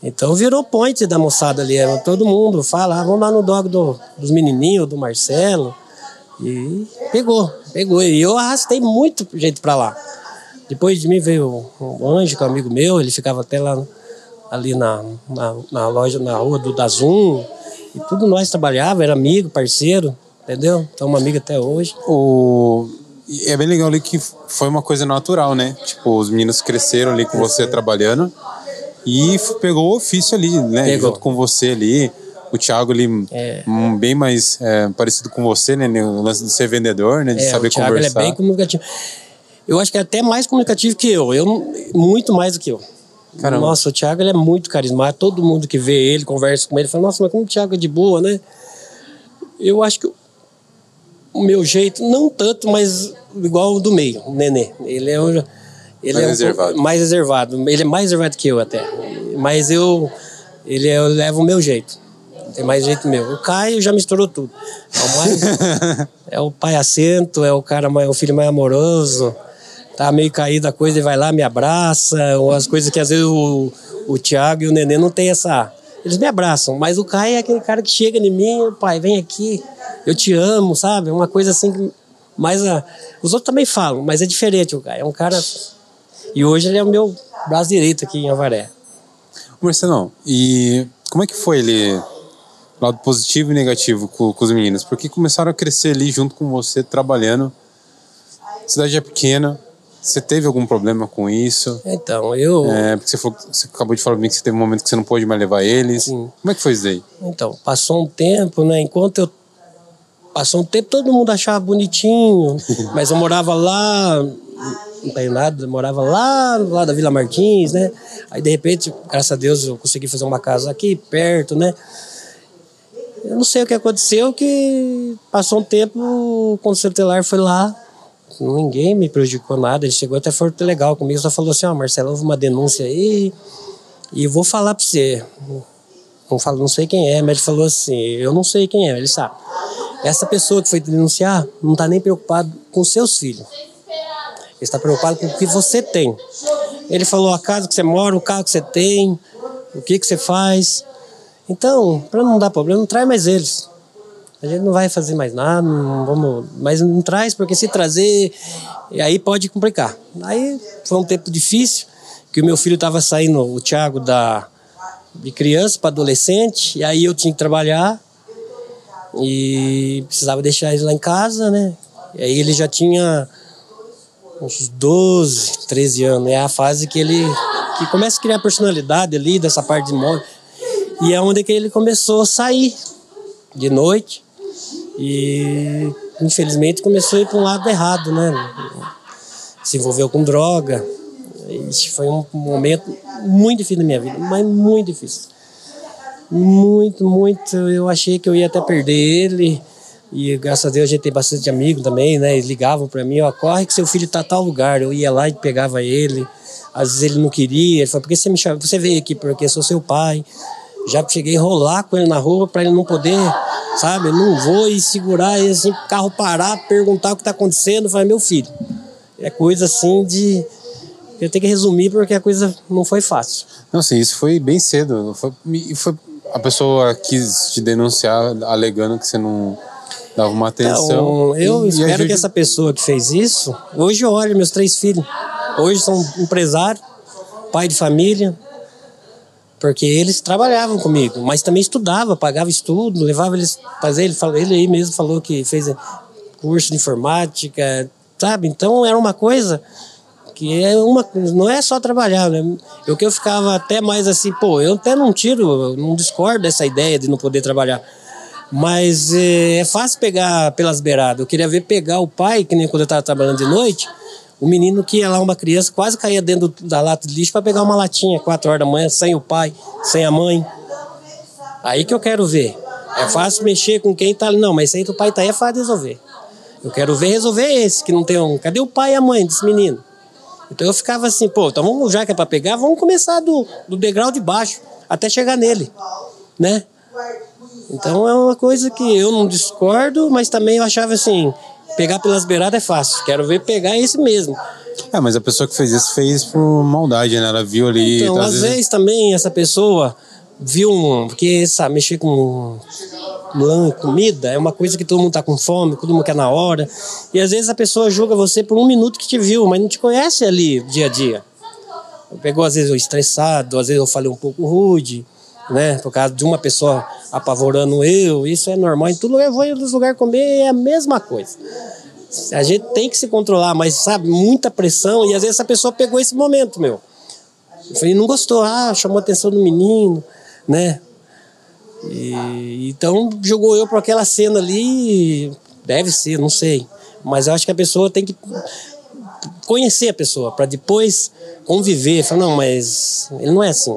Então virou point da moçada ali, era todo mundo fala, ah, vamos lá no dog do, dos menininhos, do Marcelo. E pegou, pegou. E eu arrastei muito gente pra lá. Depois de mim veio um anjo, que é um amigo meu, ele ficava até lá ali na, na, na loja, na rua do Dazum. E tudo nós trabalhava, era amigo, parceiro, entendeu? Então, uma amiga até hoje. O... É bem legal ali que foi uma coisa natural, né? Tipo, os meninos cresceram ali com você trabalhando e pegou o ofício ali, né? Pegou. Junto com você ali. O Thiago ali, É. hum, bem mais é, parecido com você, né? O lance de ser vendedor, né? De É, saber o Thiago ele é conversar. bem comunicativo. Eu acho que é até mais comunicativo que eu. eu muito mais do que eu. Caramba. Nossa, o Thiago ele é muito carismático. Todo mundo que vê ele, conversa com ele, fala, nossa, mas como o Thiago é de boa, né? Eu acho que o- meu jeito, não tanto, mas igual o do meio, o Nenê. Ele é, o- ele Mais é um reservado. mais reservado. Ele é mais reservado que eu até. Mas eu, ele é- eu levo o meu jeito. Tem mais jeito meu. O Caio já misturou tudo. É o, mais, é o pai assento, é o cara mais, o filho mais amoroso. Tá meio caído a coisa, ele vai lá, me abraça, ou as coisas que às vezes o, o Thiago e o Nenê não tem essa. Eles me abraçam, mas o Caio é aquele cara que chega em mim, pai, vem aqui, eu te amo, sabe? Uma coisa assim que mais a... Os outros também falam, mas é diferente o Caio. É um cara. E hoje ele é o meu braço direito aqui em Avaré. Marcelão, e como é que foi ele, lado positivo e negativo com, com os meninos? Porque começaram a crescer ali junto com você, trabalhando. A cidade é pequena, você teve algum problema com isso? Então, eu. É, porque você, falou, você acabou de falar pra mim que você teve um momento que você não pôde mais levar eles. Sim. Como é que foi isso aí? Então, passou um tempo, né? Enquanto eu. Passou um tempo, todo mundo achava bonitinho, mas eu morava lá, não tenho nada, eu morava lá, lá da Vila Martins, né? Aí de repente, graças a Deus, eu consegui fazer uma casa aqui perto, né? Eu não sei o que aconteceu, que passou um tempo, o conselho telar foi lá, ninguém me prejudicou nada, ele chegou até foi legal comigo, só falou assim, ó, oh, Marcelo, houve uma denúncia aí, e vou falar pra você. Não, falo, não sei quem é, mas ele falou assim, eu não sei quem é, ele sabe. Essa pessoa que foi denunciar não está nem preocupado com seus filhos. Ele está preocupado com o que você tem. Ele falou a casa que você mora, o carro que você tem, o que, que você faz. Então, para não dar problema, não traz mais eles. A gente não vai fazer mais nada, não vamos, mas não traz, porque se trazer, aí pode complicar. Aí foi um tempo difícil, que o meu filho estava saindo, o Thiago, da, de criança para adolescente, e aí eu tinha que trabalhar, e precisava deixar ele lá em casa, né? E aí ele já tinha uns 12, 13 anos. É a fase que ele que começa a criar personalidade ali dessa parte de imóvel. E é onde que ele começou a sair de noite. E infelizmente começou a ir para um lado errado, né? Se envolveu com droga. Isso foi um momento muito difícil na minha vida, mas muito difícil. Muito, muito. Eu achei que eu ia até perder ele. E graças a Deus a gente tem bastante amigo também, né? Eles ligavam para mim, ó, corre que seu filho tá a tal lugar. Eu ia lá e pegava ele. Às vezes ele não queria, ele falou, por que você me chama? Você veio aqui porque sou seu pai. Já cheguei a enrolar com ele na rua para ele não poder, sabe? Eu não vou e segurar e assim, carro parar, perguntar o que tá acontecendo. Eu falei, meu filho, é coisa assim de. Eu tenho que resumir porque a coisa não foi fácil. Não, sim, isso foi bem cedo. Foi, foi a pessoa quis te denunciar alegando que você não dava uma atenção. Então, eu e, espero e ajude... que essa pessoa que fez isso, hoje olha meus três filhos, hoje são empresários, pai de família, porque eles trabalhavam comigo, mas também estudava, pagava estudo, levava eles fazer, ele, ele aí mesmo falou que fez curso de informática, sabe? Então era uma coisa que é uma não é só trabalhar, né? Eu que eu ficava até mais assim, pô, eu até não tiro, não discordo dessa ideia de não poder trabalhar. Mas é, é fácil pegar pelas beiradas. Eu queria ver pegar o pai, que nem quando eu estava trabalhando de noite, o menino que ia lá, uma criança, quase caía dentro da lata de lixo para pegar uma latinha, 4 horas da manhã, sem o pai, sem a mãe. Aí que eu quero ver. É fácil mexer com quem tá ali. Não, mas isso aí do pai tá aí é fácil resolver. Eu quero ver resolver esse, que não tem um. Cadê o pai e a mãe desse menino? Então eu ficava assim, pô, então vamos, já que é para pegar, vamos começar do, do degrau de baixo até chegar nele, né? Então é uma coisa que eu não discordo, mas também eu achava assim, pegar pelas beiradas é fácil, quero ver pegar esse mesmo. É, mas a pessoa que fez isso fez por maldade, né? Ela viu ali. Então, às, às vezes... vezes também essa pessoa viu um. Porque, sabe, mexer com lã, comida, é uma coisa que todo mundo tá com fome, todo mundo quer na hora. E às vezes a pessoa julga você por um minuto que te viu, mas não te conhece ali dia a dia. Pegou, às vezes, eu estressado, às vezes eu falei um pouco rude, né? Por causa de uma pessoa apavorando eu, isso é normal. Em tudo eu vou nos lugares comer, é a mesma coisa. A gente tem que se controlar, mas sabe, muita pressão, e às vezes essa pessoa pegou esse momento, meu. Eu falei, não gostou, ah, chamou a atenção do menino, né? E, então jogou eu para aquela cena ali, deve ser, não sei. Mas eu acho que a pessoa tem que conhecer a pessoa para depois conviver. Falar, não, mas ele não é assim.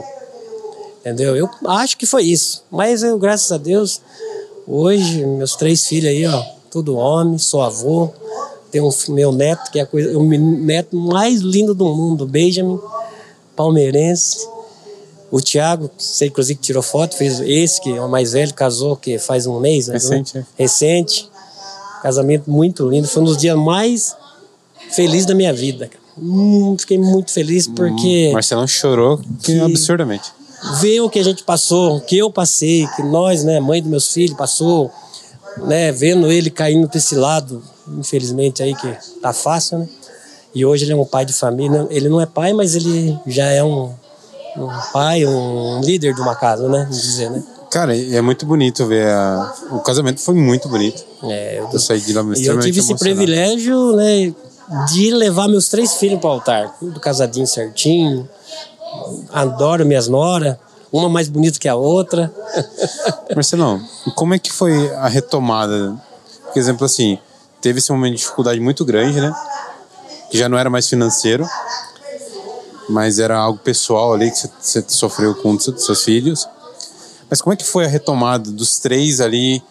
Entendeu? Eu acho que foi isso. Mas eu, graças a Deus, hoje, meus três filhos aí, ó, tudo homem, sou avô. Tem um meu neto, que é a coisa, o neto mais lindo do mundo, Benjamin, palmeirense o Thiago, sei inclusive que tirou foto, fez esse que é o mais velho, casou que faz um mês, né? Recente. Recente. Casamento muito lindo, foi um dos dias mais felizes da minha vida. Hum, fiquei muito feliz porque. Hum, Marcelão chorou que... absurdamente. Ver o que a gente passou, o que eu passei, que nós, né, mãe dos meus filhos, passou, né, vendo ele caindo desse lado, infelizmente aí que tá fácil, né? E hoje ele é um pai de família. Ele não é pai, mas ele já é um, um pai, um líder de uma casa, né? Vamos dizer, né? Cara, é muito bonito ver. A... O casamento foi muito bonito. É, eu, eu saí de lá e eu tive esse privilégio, né, de levar meus três filhos para o altar, tudo casadinho certinho. Adoro minhas noras, uma mais bonita que a outra. Marcelão, como é que foi a retomada? Por exemplo, assim, teve esse momento de dificuldade muito grande, né? Que já não era mais financeiro, mas era algo pessoal ali que você sofreu com um dos seus filhos. Mas como é que foi a retomada dos três ali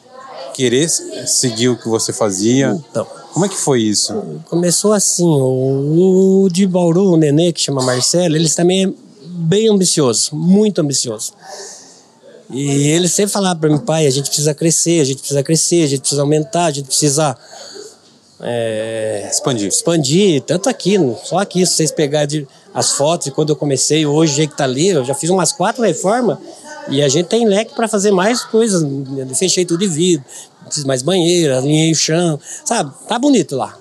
querer seguir o que você fazia? Então, como é que foi isso? Começou assim, o, o de Bauru, o nenê que chama Marcelo, eles também bem ambicioso, muito ambicioso. E ele sempre falava para mim, pai, a gente precisa crescer, a gente precisa crescer, a gente precisa aumentar, a gente precisa é, expandir. Expandir, tanto aqui, só aqui, se vocês pegarem as fotos, quando eu comecei, hoje, o jeito que tá ali, eu já fiz umas quatro reformas e a gente tem leque para fazer mais coisas. Fechei tudo de vidro, fiz mais banheira, alinhei o chão, sabe? Tá bonito lá.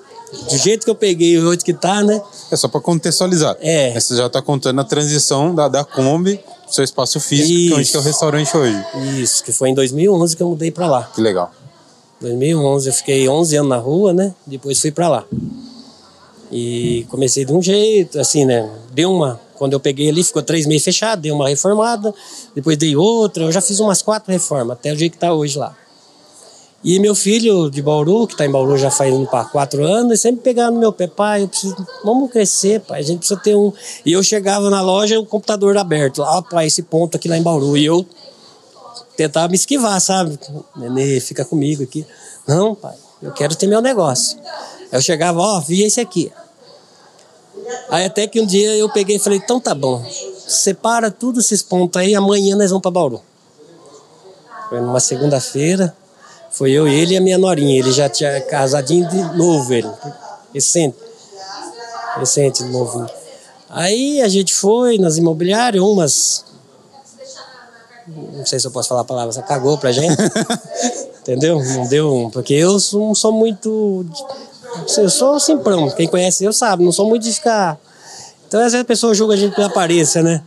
Do jeito que eu peguei hoje que tá, né? É só para contextualizar. É. Você já tá contando a transição da, da Kombi, seu espaço físico, Isso. que é onde que é o restaurante hoje. Isso, que foi em 2011 que eu mudei para lá. Que legal. 2011 eu fiquei 11 anos na rua, né? Depois fui para lá. E comecei de um jeito, assim, né? Deu uma quando eu peguei ali, ficou três meses fechado, dei uma reformada, depois dei outra, eu já fiz umas quatro reformas, até o jeito que está hoje lá. E meu filho de Bauru, que está em Bauru já faz para quatro anos, sempre pegava no meu pé, pai, eu preciso, vamos crescer, pai, a gente precisa ter um. E eu chegava na loja, o computador aberto, lá, pai, esse ponto aqui lá em Bauru. E eu tentava me esquivar, sabe? Nenê, fica comigo aqui. Não, pai, eu quero ter meu negócio. Eu chegava, ó, oh, vi esse aqui. Aí até que um dia eu peguei e falei, então tá bom, separa tudo esses pontos aí, amanhã nós vamos para Bauru. Foi numa segunda-feira, foi eu, ele e a minha norinha. Ele já tinha casadinho de novo, ele, recente, recente, novo. Aí a gente foi nas imobiliárias, umas não sei se eu posso falar a palavra, você cagou pra gente. Entendeu? Não deu. Porque eu não sou muito eu sou simprão, quem conhece eu sabe, não sou muito de ficar. Então às vezes a pessoa julga a gente pela aparência, né?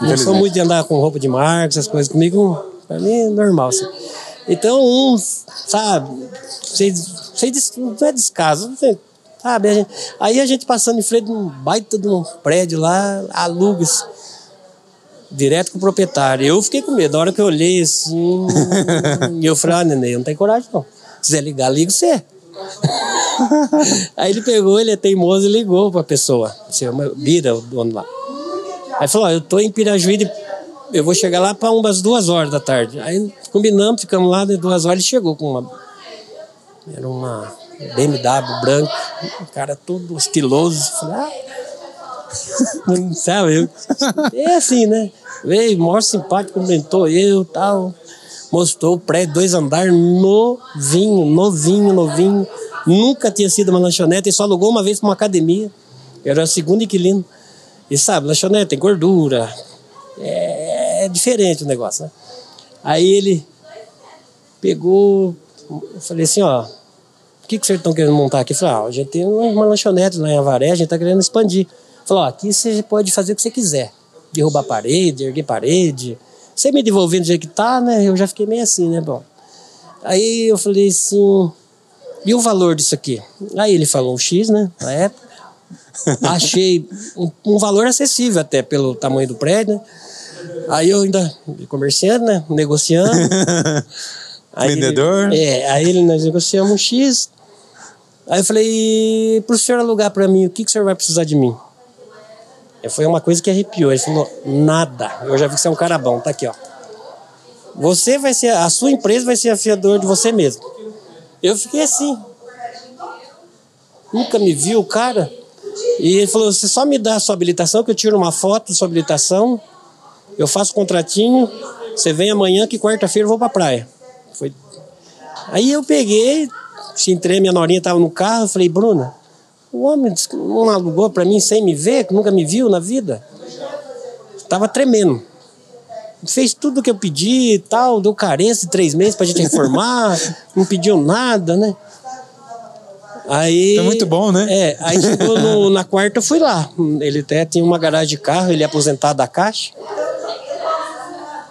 Não sou muito de andar com roupa de marca, essas coisas. Comigo, pra mim é normal. Assim. Então, um, sabe, sei, sei, não é descaso, não sei, sabe? A gente, aí a gente passando em frente de um baita de um prédio lá, aluga direto com o proprietário. Eu fiquei com medo. Na hora que eu olhei assim, eu falei, ah, neném, não tem coragem não. Se quiser ligar, liga você. Aí ele pegou, ele é teimoso e ligou pra pessoa. Se Bira, o dono lá. Aí falou: Ó, eu tô em Pirajuí, eu vou chegar lá para umas duas horas da tarde. Aí combinamos, ficamos lá, de duas horas ele chegou com uma. Era uma BMW branca, um cara todo estiloso. Falei, ah, sabe, eu, é assim, né? Veio, maior simpático, comentou eu tal. Mostrou o prédio, dois andares, novinho, novinho, novinho. Nunca tinha sido uma lanchonete e só alugou uma vez para uma academia. Era o segundo inquilino. E sabe, lanchonete tem gordura. É, é diferente o negócio, né? Aí ele pegou, eu falei assim, ó, o que, que vocês estão querendo montar aqui? Eu falei, ah, a gente tem uma lanchonete lá em Avaré, a gente está querendo expandir. Falou, ó, aqui você pode fazer o que você quiser. Derrubar parede, erguer parede. Você me devolvendo do jeito que tá, né? Eu já fiquei meio assim, né? Bom. Aí eu falei assim, e o valor disso aqui? Aí ele falou um X, né? Na época. Achei um, um, valor acessível até pelo tamanho do prédio, né? Aí eu ainda comerciando, né? Negociando. Aí Vendedor? Ele, é, aí ele, nós negociamos um X. Aí eu falei, pro senhor alugar para mim, o que, que o senhor vai precisar de mim? Foi uma coisa que arrepiou. Ele falou, nada. Eu já vi que você é um cara bom, tá aqui, ó. Você vai ser, a sua empresa vai ser a fiador de você mesmo. Eu fiquei assim. Nunca me viu o cara. E ele falou: você só me dá a sua habilitação, que eu tiro uma foto da sua habilitação, eu faço contratinho, você vem amanhã que quarta-feira eu vou pra praia. Foi. Aí eu peguei, se entrei, minha norinha tava no carro, eu falei, Bruna, O homem não alugou para mim sem me ver, que nunca me viu na vida. Estava tremendo. Fez tudo o que eu pedi e tal, deu carência de três meses para a gente informar, não pediu nada, né? Aí, É muito bom, né? É, aí chegou no- na quarta, eu fui lá. Ele até tinha uma garagem de carro, ele é aposentado da Caixa.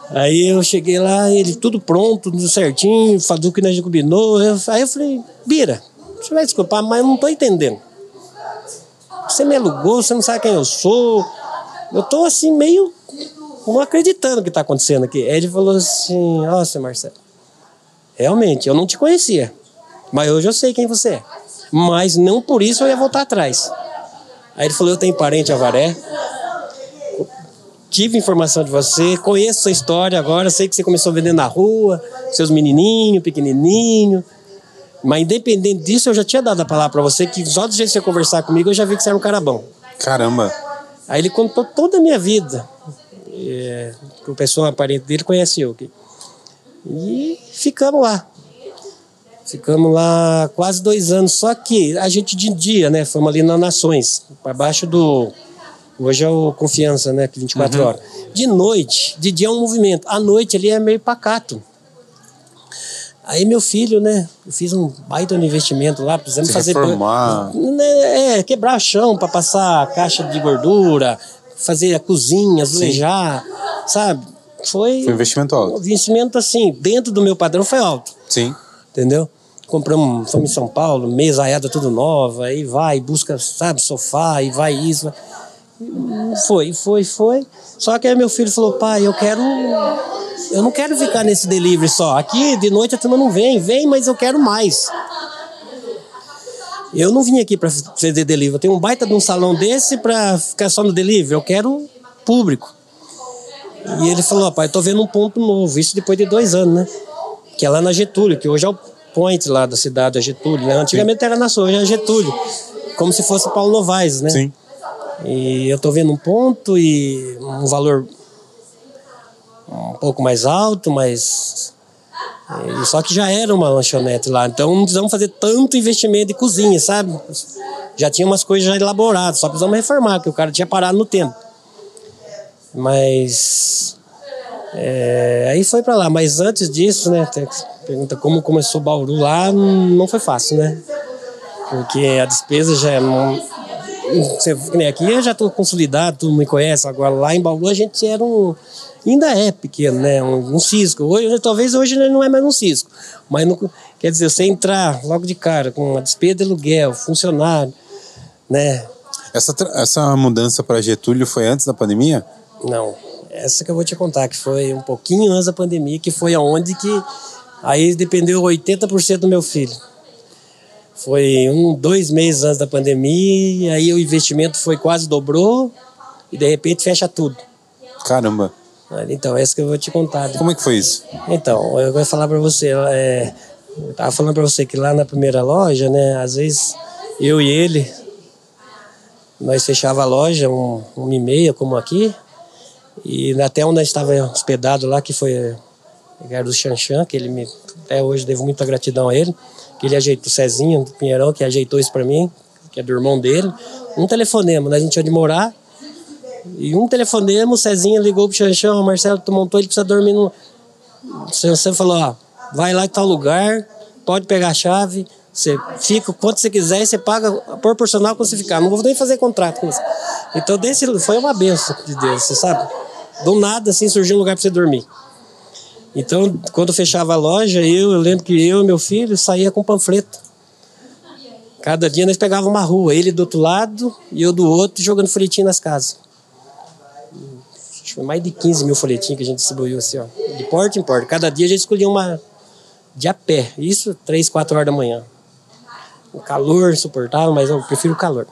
Aí eu cheguei lá, ele tudo pronto, tudo certinho, falou que nós combinou. Eu- aí eu falei, Bira, você vai desculpar, mas eu não tô entendendo. Você me alugou, você não sabe quem eu sou. Eu tô assim, meio não acreditando o que tá acontecendo aqui. Aí ele falou assim, seu Marcelo, realmente, eu não te conhecia. Mas hoje eu sei quem você é. Mas não por isso eu ia voltar atrás. Aí ele falou, eu tenho parente Avaré, tive informação de você, conheço sua história agora, sei que você começou vendendo na rua, seus menininhos, pequenininho. Mas independente disso, eu já tinha dado a palavra para você que só do jeito que você conversar comigo, eu já vi que você era um cara bom. Caramba. Aí ele contou toda a minha vida. É, o pessoal parente dele conhece eu. E ficamos lá. Ficamos lá quase dois anos. Só que a gente de dia, né? Fomos ali na Nações, para baixo do. Hoje é o Confiança, né? que 24 horas. De noite, de dia é um movimento. À noite ali é meio pacato. Aí meu filho, né? Eu fiz um baita de investimento lá, precisamos Se fazer. reformar. Né, É, quebrar chão para passar a caixa de gordura, fazer a cozinha, azulejar, sabe? Foi, Foi um investimento um alto. investimento assim, dentro do meu padrão foi alto, Sim. entendeu? Compramos, fomos em São Paulo, mesaiada tudo nova, aí vai, busca, sabe, sofá, e vai isso. Foi, foi, foi. Só que aí meu filho falou, pai, eu quero. Eu não quero ficar nesse delivery só. Aqui de noite a turma não vem, vem, mas eu quero mais. Eu não vim aqui para fazer delivery. Eu tenho um baita de um salão desse para ficar só no delivery. Eu quero público. E ele falou, pai, tô vendo um ponto novo. Isso depois de dois anos, né? Que é lá na Getúlio, que hoje é o point lá da cidade, a Getúlio. Né? Antigamente era na sua, hoje é Getúlio. Como se fosse Paulo Novaes, né? Sim. E eu tô vendo um ponto e um valor um pouco mais alto, mas. Só que já era uma lanchonete lá, então não precisamos fazer tanto investimento de cozinha, sabe? Já tinha umas coisas já elaboradas, só precisamos reformar, porque o cara tinha parado no tempo. Mas. é, aí foi para lá, mas antes disso, né? Pergunta como começou Bauru lá, não foi fácil, né? Porque a despesa já é. Você, nem aqui eu já estou consolidado, todo mundo me conhece. Agora lá em Bauru a gente era um. Ainda é pequeno, né? Um, um cisco. Hoje, talvez hoje não é mais um cisco. Mas não, quer dizer, você entrar logo de cara com a despesa de aluguel, funcionário, né? Essa, essa mudança para Getúlio foi antes da pandemia? Não. Essa que eu vou te contar, que foi um pouquinho antes da pandemia, que foi aonde que. Aí dependeu 80% do meu filho. Foi um, dois meses antes da pandemia, aí o investimento foi quase dobrou, e de repente fecha tudo. Caramba. Então, essa que eu vou te contar. Como é que foi isso? Então, eu vou falar para você, é, eu tava falando para você que lá na primeira loja, né, às vezes eu e ele, nós fechava a loja um, uma e meia, como aqui, e até onde nós estava hospedado lá, que foi Ricardo Chanchan, que ele me, até hoje devo muita gratidão a ele, que ele ajeitou, o Cezinho do Pinheirão, que ajeitou isso para mim, que é do irmão dele, um telefonema, né, a gente tinha de morar, e um telefonema, o Cezinha ligou pro Xanxão, o Marcelo, tu montou, ele precisa dormir no. Xanxão falou, ó, vai lá em tal lugar, pode pegar a chave, você fica o quanto você quiser e você paga proporcional quando você ficar. Não vou nem fazer contrato com você. Então, desse, foi uma benção de Deus, você sabe? Do nada, assim, surgiu um lugar para você dormir. Então, quando fechava a loja, eu, eu lembro que eu e meu filho saía com panfleto. Cada dia nós pegávamos uma rua, ele do outro lado e eu do outro, jogando folhetinho nas casas. Acho que foi mais de 15 mil folhetinhos que a gente distribuiu assim, ó. De porta em porta. Cada dia a gente escolhia uma de a pé. Isso 3, 4 horas da manhã. O calor insuportável, mas eu prefiro o calor.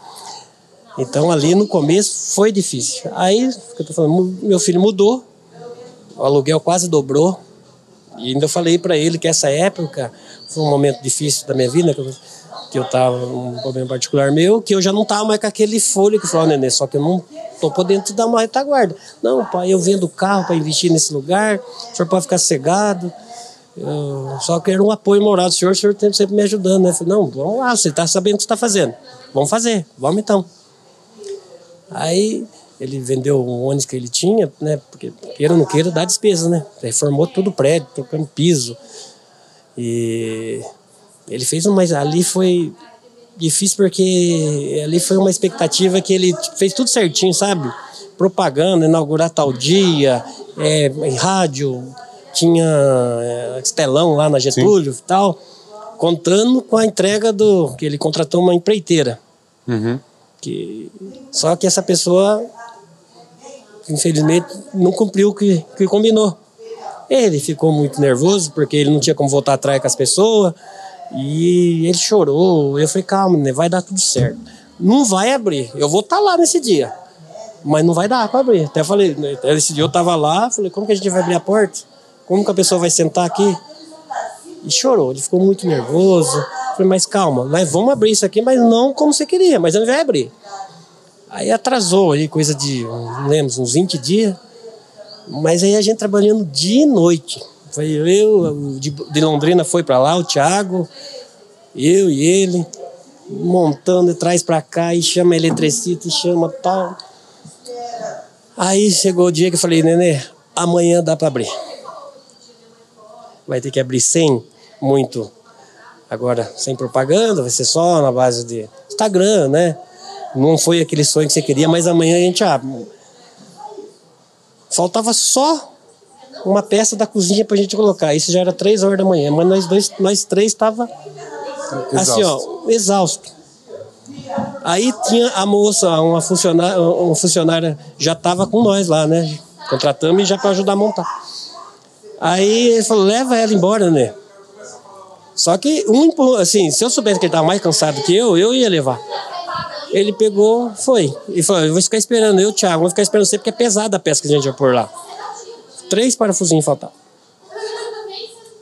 Então ali no começo foi difícil. Aí, eu tô falando, meu filho mudou, o aluguel quase dobrou. E ainda falei para ele que essa época foi um momento difícil da minha vida, que eu, que eu tava um problema particular meu, que eu já não tava mais com aquele folho que falou, nenê, só que eu não tô podendo te dar uma retaguarda. Não, pai, eu vendo carro para investir nesse lugar, o senhor pode ficar cegado. Eu só quero um apoio moral do senhor, o senhor tem sempre me ajudando, né? Falei, não, vamos lá, você está sabendo o que está fazendo. Vamos fazer, vamos então. Aí ele vendeu um ônibus que ele tinha, né? Porque queira ou não queira, dá despesa, né? Reformou todo o prédio, trocando piso. E ele fez um, mas ali foi difícil porque ali foi uma expectativa que ele fez tudo certinho, sabe? Propaganda, inaugurar tal dia, é, em rádio, tinha é, estelão lá na Getúlio Sim. e tal, contando com a entrega do. que ele contratou uma empreiteira. Uhum. Que, só que essa pessoa, infelizmente, não cumpriu o que, que combinou. Ele ficou muito nervoso porque ele não tinha como voltar atrás com as pessoas. E ele chorou. Eu falei, calma, né, vai dar tudo certo. Não vai abrir. Eu vou estar tá lá nesse dia. Mas não vai dar para abrir. Até falei, né, esse dia eu tava lá, falei, como que a gente vai abrir a porta? Como que a pessoa vai sentar aqui? E chorou, ele ficou muito nervoso. Falei, mas calma, mas vamos abrir isso aqui, mas não como você queria, mas ele vai abrir. Aí atrasou aí, coisa de, não lembro, uns 20 dias. Mas aí a gente trabalhando dia e noite. Foi eu, de, Londrina foi para lá, o Thiago, eu e ele, montando de trás para cá, e chama eletricista, e chama tal. Aí chegou o dia que eu falei, Nenê, amanhã dá para abrir. Vai ter que abrir sem muito. Agora, sem propaganda, vai ser só na base de Instagram, né? Não foi aquele sonho que você queria, mas amanhã a gente abre. Faltava só uma peça da cozinha pra gente colocar. Isso já era três horas da manhã, mas nós dois, nós três estava assim, ó, exausto. Aí tinha a moça, uma funcionária, uma funcionária já estava com nós lá, né? Contratamos já para ajudar a montar. Aí ele falou: leva ela embora, né? Só que um assim, se eu soubesse que ele estava mais cansado que eu, eu ia levar. Ele pegou, foi. E falou: Eu vou ficar esperando, eu, Thiago, vou ficar esperando você porque é pesada a peça que a gente vai pôr lá. Três parafusinhos faltavam.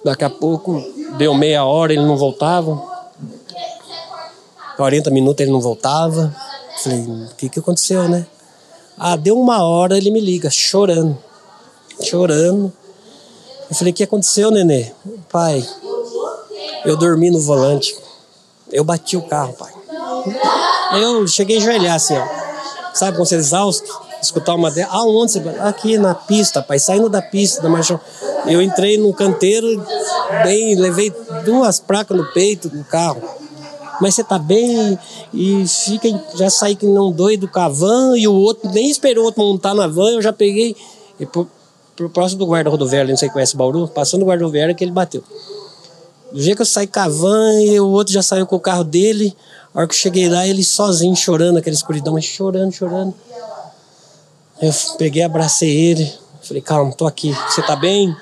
Daqui a pouco, deu meia hora, ele não voltava. 40 minutos ele não voltava. Falei, o que, que aconteceu, né? Ah, deu uma hora, ele me liga, chorando. Chorando. Eu falei, o que aconteceu, nenê? Pai, eu dormi no volante. Eu bati o carro, pai. Eu cheguei a ajoelhar assim, ó. Sabe quando você é exausto? Escutar uma dela. Aonde você. Aqui na pista, pai, saindo da pista, da marcha. Eu entrei no canteiro, bem, levei duas placas no peito do carro. Mas você tá bem e fica, já saí que não doido com a van e o outro nem esperou o outro montar na van, eu já peguei e pro, pro próximo do guarda rodoviário, não sei se conhece Bauru, passando o guarda rodoviário que ele bateu. Do jeito que eu saí com a van e o outro já saiu com o carro dele, a hora que eu cheguei lá, ele sozinho, chorando, aquela escuridão, mas chorando, chorando. Eu peguei, abracei ele, falei, calma, tô aqui, você tá bem?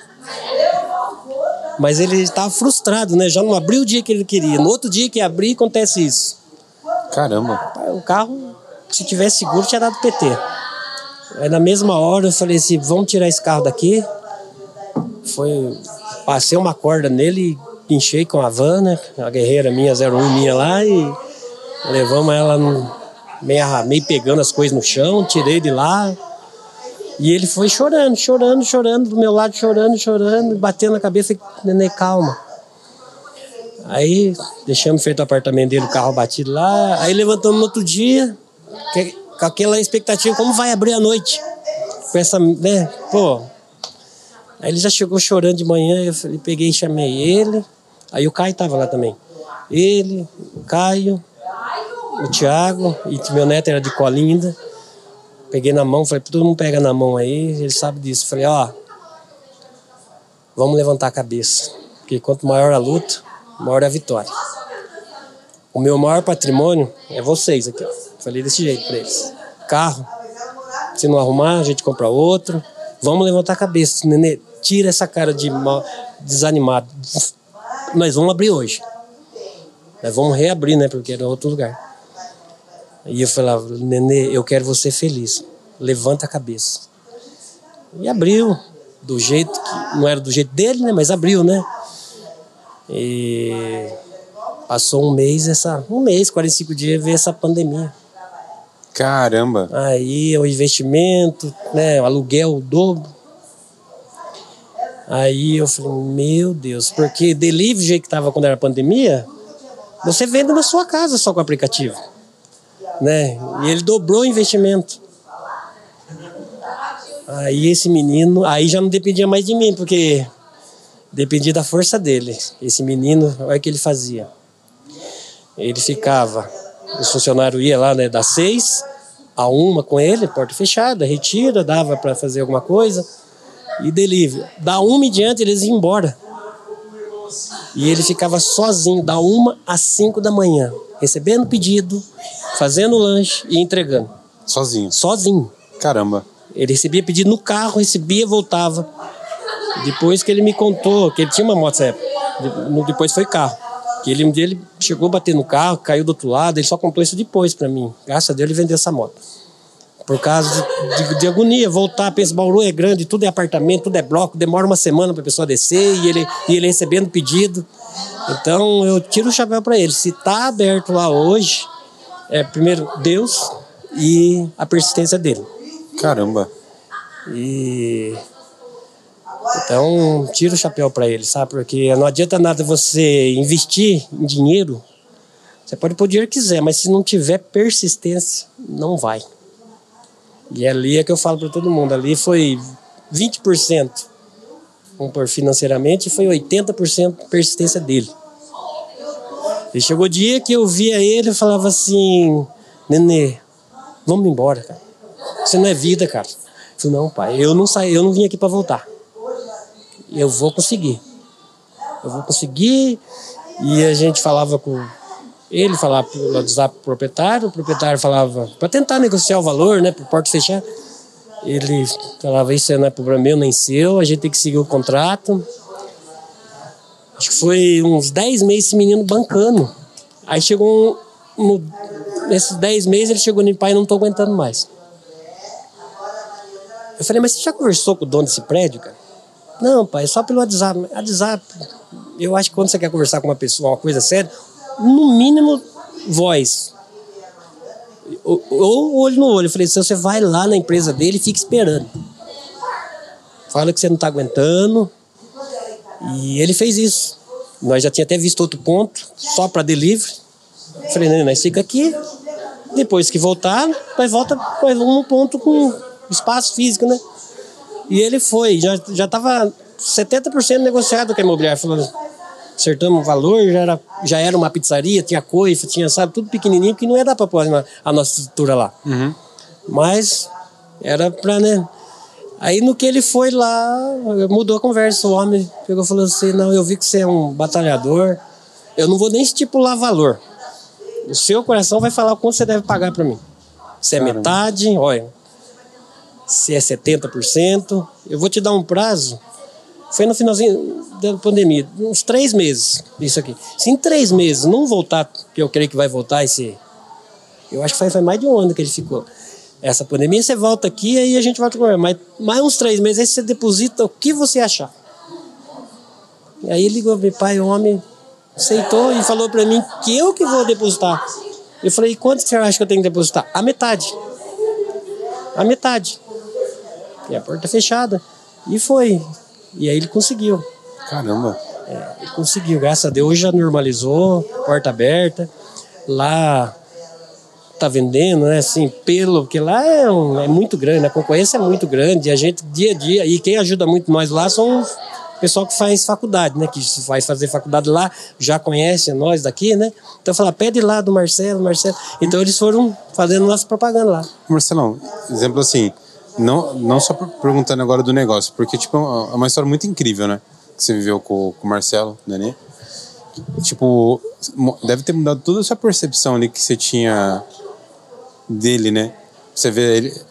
Mas ele estava frustrado, né? Já não abriu o dia que ele queria. No outro dia que abrir, acontece isso. Caramba. O carro, se tivesse seguro, tinha dado PT. Aí na mesma hora eu falei assim, vamos tirar esse carro daqui. Foi, passei uma corda nele, pinchei com a van, né? A guerreira minha, 01 minha lá, e Levamos ela meio, meio pegando as coisas no chão, tirei de lá. E ele foi chorando, chorando, chorando, do meu lado chorando, chorando, batendo na cabeça neném, calma. Aí deixamos feito o apartamento dele, o carro batido lá. Aí levantamos no outro dia, que, com aquela expectativa, como vai abrir a noite? Com essa, né? Pô. Aí ele já chegou chorando de manhã, eu falei, peguei e chamei ele. Aí o Caio tava lá também. Ele, o Caio, o Thiago, e meu neto era de colinda. Peguei na mão, falei, todo mundo pega na mão aí, ele sabe disso. Falei, ó, vamos levantar a cabeça. Porque quanto maior a luta, maior é a vitória. O meu maior patrimônio é vocês aqui, ó. Falei desse jeito pra eles. Carro, se não arrumar, a gente compra outro. Vamos levantar a cabeça, nenê. Tira essa cara de mal, desanimado. Nós vamos abrir hoje. Nós vamos reabrir, né? Porque era outro lugar. E eu falava, Nenê, eu quero você feliz. Levanta a cabeça. E abriu, do jeito que. Não era do jeito dele, né? Mas abriu, né? E passou um mês, essa, um mês, 45 dias, veio essa pandemia. Caramba! Aí o investimento, né? O aluguel, o dobro. Aí eu falei, meu Deus, porque delivery, jeito que tava quando era pandemia, você vende na sua casa só com o aplicativo. Né? E ele dobrou o investimento. Aí esse menino, aí já não dependia mais de mim, porque dependia da força dele. Esse menino, olha o que ele fazia. Ele ficava, o funcionário ia lá, né, das seis a uma com ele, porta fechada, retira, dava para fazer alguma coisa e delivery. Da uma em diante eles iam embora. E ele ficava sozinho, da uma às cinco da manhã, recebendo pedido, fazendo lanche e entregando. Sozinho. Sozinho. Caramba. Ele recebia pedido no carro, recebia, voltava. Depois que ele me contou que ele tinha uma moto nessa época, depois foi carro. Que ele um dia ele chegou a bater no carro, caiu do outro lado, ele só contou isso depois para mim. Graças a Deus ele vendeu essa moto. Por causa de, de, de, agonia, voltar, pensa, Bauru é grande, tudo é apartamento, tudo é bloco, demora uma semana para a pessoa descer e ele, e ele recebendo pedido. Então eu tiro o chapéu para ele. Se tá aberto lá hoje, é primeiro Deus e a persistência dele. Caramba. E então, tira o chapéu para ele, sabe? Porque não adianta nada você investir em dinheiro. Você pode pôr o dinheiro que quiser, mas se não tiver persistência, não vai. E ali é que eu falo para todo mundo. Ali foi 20%, vamos pôr financeiramente, e foi 80% persistência dele. E chegou o dia que eu via ele e falava assim: Nenê, vamos embora, cara. Isso não é vida, cara. Eu falei, não, pai, eu não saí, eu não vim aqui para voltar eu vou conseguir. Eu vou conseguir. E a gente falava com ele, falava pelo WhatsApp pro proprietário, o proprietário falava para tentar negociar o valor, né, para porta fechar. Ele falava isso não é problema meu nem seu, a gente tem que seguir o contrato. Acho que foi uns 10 meses esse menino bancando. Aí chegou um, no, nesses 10 meses ele chegou no pai, não tô aguentando mais. Eu falei, mas você já conversou com o dono desse prédio, cara? Não, pai, só pelo WhatsApp. WhatsApp, eu acho que quando você quer conversar com uma pessoa, uma coisa séria, no mínimo, voz. Ou, olho no olho. Eu falei, se você vai lá na empresa dele e fica esperando. Fala que você não está aguentando. E ele fez isso. Nós já tinha até visto outro ponto, só para delivery. Eu falei, não, nós fica aqui. Depois que voltar, nós volta para um ponto com espaço físico, né? E ele foi, já já estava 70% negociado com a imobiliária, falando, acertamos o valor, já era, já era uma pizzaria, tinha coifa, tinha, sabe, tudo pequenininho, que não ia dar para pôr a nossa estrutura lá. Uhum. Mas era para, né? Aí no que ele foi lá, mudou a conversa, o homem pegou e falou assim, não, eu vi que você é um batalhador, eu não vou nem estipular valor. O seu coração vai falar o quanto você deve pagar para mim. Se é Caramba. metade, olha, se é 70%. Eu vou te dar um prazo. Foi no finalzinho da pandemia, uns três meses, isso aqui. Se em três meses não voltar, que eu creio que vai voltar esse. Eu acho que foi, foi mais de um ano que ele ficou. Essa pandemia, você volta aqui e a gente volta com mais, mais uns três meses, aí você deposita o que você achar. E aí ligou meu pai, o homem aceitou e falou para mim que eu que vou depositar. Eu falei, quanto você acha que eu tenho que depositar? A metade. A metade. E a porta fechada. E foi. E aí ele conseguiu. Caramba. É, ele conseguiu, graças a Deus. Hoje já normalizou, porta aberta. Lá tá vendendo, né? Assim, pelo, porque lá é, um, é muito grande, a concorrência é muito grande, a gente dia a dia, e quem ajuda muito nós lá são o pessoal que faz faculdade, né? Que faz fazer faculdade lá, já conhece nós daqui, né? Então fala, pede lá do Marcelo, Marcelo. Então eles foram fazendo nossa propaganda lá. Marcelão, exemplo assim, não, não só perguntando agora do negócio, porque tipo, é uma história muito incrível, né? Que você viveu com, com o Marcelo, Nenê. Tipo, deve ter mudado toda a sua percepção ali que você tinha dele, né? Você vê ele,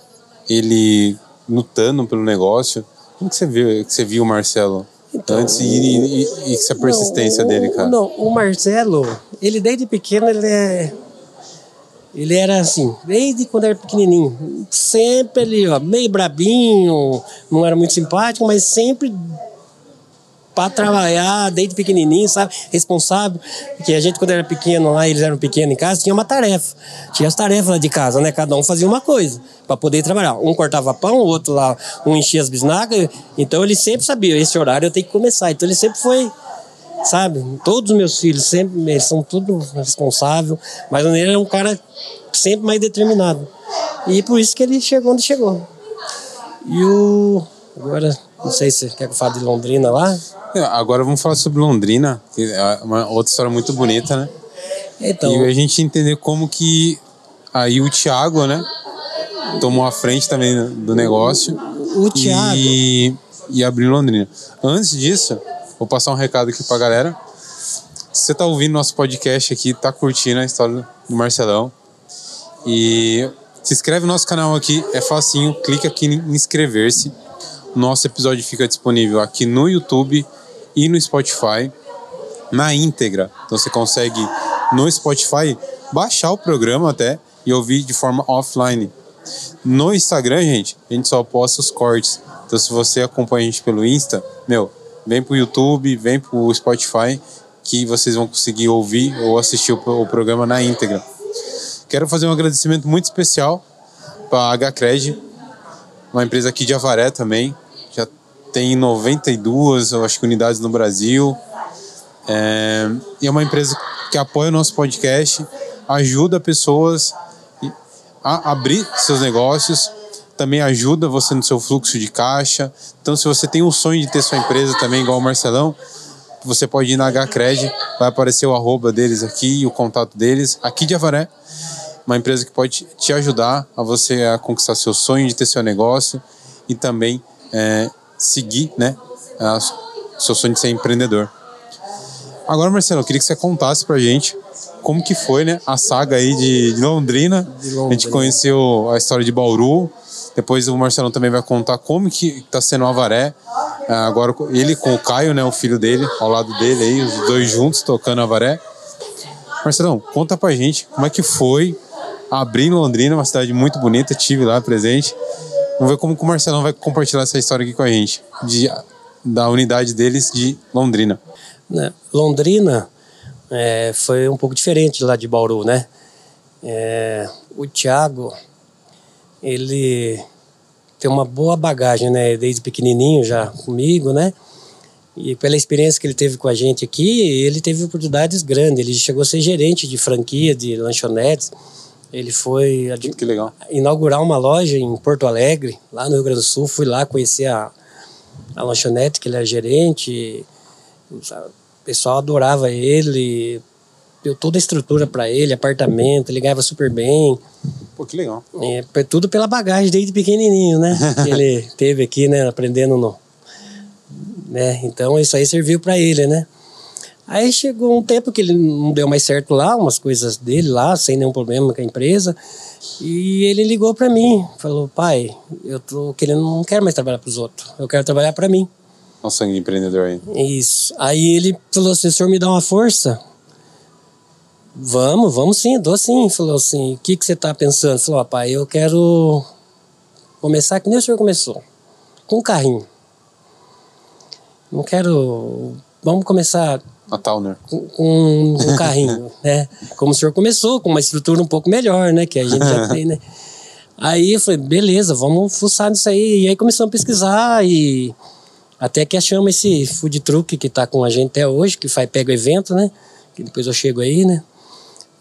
ele lutando pelo negócio. Como que você viu, que você viu o Marcelo então, antes e, e, e, e essa persistência não, o, dele, cara? Não, o Marcelo, ele desde pequeno, ele é ele era assim, desde quando era pequenininho, sempre ali, ó, meio brabinho, não era muito simpático, mas sempre para trabalhar desde pequenininho, sabe? Responsável. Porque a gente, quando era pequeno lá, eles eram pequenos em casa, tinha uma tarefa. Tinha as tarefas lá de casa, né? Cada um fazia uma coisa para poder trabalhar. Um cortava pão, o outro lá, um enchia as bisnagas. Então ele sempre sabia, esse horário eu tenho que começar. Então ele sempre foi sabe? Todos os meus filhos sempre eles são tudo responsável, mas ele é um cara sempre mais determinado. E por isso que ele chegou onde chegou. E o agora não sei se quer que eu fale de Londrina lá. É, agora vamos falar sobre Londrina, que é uma outra história muito bonita, né? Então, E a gente entender como que aí o Thiago, né, tomou a frente também do negócio o Thiago, e, e abriu Londrina. Antes disso, vou passar um recado aqui pra galera. Se você tá ouvindo nosso podcast aqui, tá curtindo a história do Marcelão e se inscreve no nosso canal aqui, é facinho, clica aqui em inscrever-se. Nosso episódio fica disponível aqui no YouTube e no Spotify na íntegra. Então você consegue no Spotify baixar o programa até e ouvir de forma offline. No Instagram, gente, a gente só posta os cortes. Então se você acompanha a gente pelo Insta, meu, vem pro YouTube, vem pro Spotify que vocês vão conseguir ouvir ou assistir o, o programa na íntegra. Quero fazer um agradecimento muito especial para a HCred, uma empresa aqui de Avaré também. Já tem 92, eu acho unidades no Brasil. É, e é uma empresa que apoia o nosso podcast, ajuda pessoas a abrir seus negócios, também ajuda você no seu fluxo de caixa. Então, se você tem o sonho de ter sua empresa também, igual o Marcelão, você pode ir na HCred, vai aparecer o arroba deles aqui, o contato deles, aqui de Avaré. Uma empresa que pode te ajudar a você a conquistar seu sonho de ter seu negócio e também é, seguir né, a, seu sonho de ser empreendedor. Agora, Marcelo, eu queria que você contasse pra gente como que foi né, a saga aí de, de Londrina. De Londrina. A gente conheceu a história de Bauru. Depois o Marcelão também vai contar como que tá sendo o Avaré. Ah, Agora ele com o Caio, né, o filho dele, ao lado dele aí, os dois juntos tocando Avaré. Marcelão, conta pra gente como é que foi abrir Londrina, uma cidade muito bonita, tive lá presente. Vamos ver como que o Marcelão vai compartilhar essa história aqui com a gente, de, da unidade deles de Londrina. né? Londrina é, foi um pouco diferente lá de Bauru, né? É, o Thiago, ele tem uma boa bagagem, né? Desde pequenininho já comigo, né? E pela experiência que ele teve com a gente aqui, ele teve oportunidades grandes. Ele chegou a ser gerente de franquia, de lanchonetes. Ele foi inaugurar uma loja em Porto Alegre, lá no Rio Grande do Sul. Fui lá conhecer a, a lanchonete, que ele era gerente. O pessoal adorava ele. Deu toda a estrutura para ele, apartamento, ele ganhava super bem. Pô, que legal. É, p- tudo pela bagagem desde pequenininho, né? que ele teve aqui, né? Aprendendo no. Né? Então isso aí serviu para ele, né? Aí chegou um tempo que ele não deu mais certo lá, umas coisas dele lá, sem nenhum problema com a empresa. E ele ligou para mim, falou: "Pai, eu tô querendo, não quero mais trabalhar para os outros. Eu quero trabalhar para mim". O sangue de empreendedor aí. Isso. Aí ele falou assim: o senhor me dá uma força? Vamos, vamos sim, dou sim. Falou assim: o que, que você está pensando? Falou: pai, eu quero começar que nem o senhor começou, com um carrinho. Não quero. Vamos começar Natal, né? com, com um carrinho, né? Como o senhor começou, com uma estrutura um pouco melhor, né? Que a gente já tem, né? Aí eu falei, beleza, vamos fuçar nisso aí. E aí começamos a pesquisar e até que achamos esse food truck que tá com a gente até hoje, que faz, pega o evento, né? Que depois eu chego aí, né?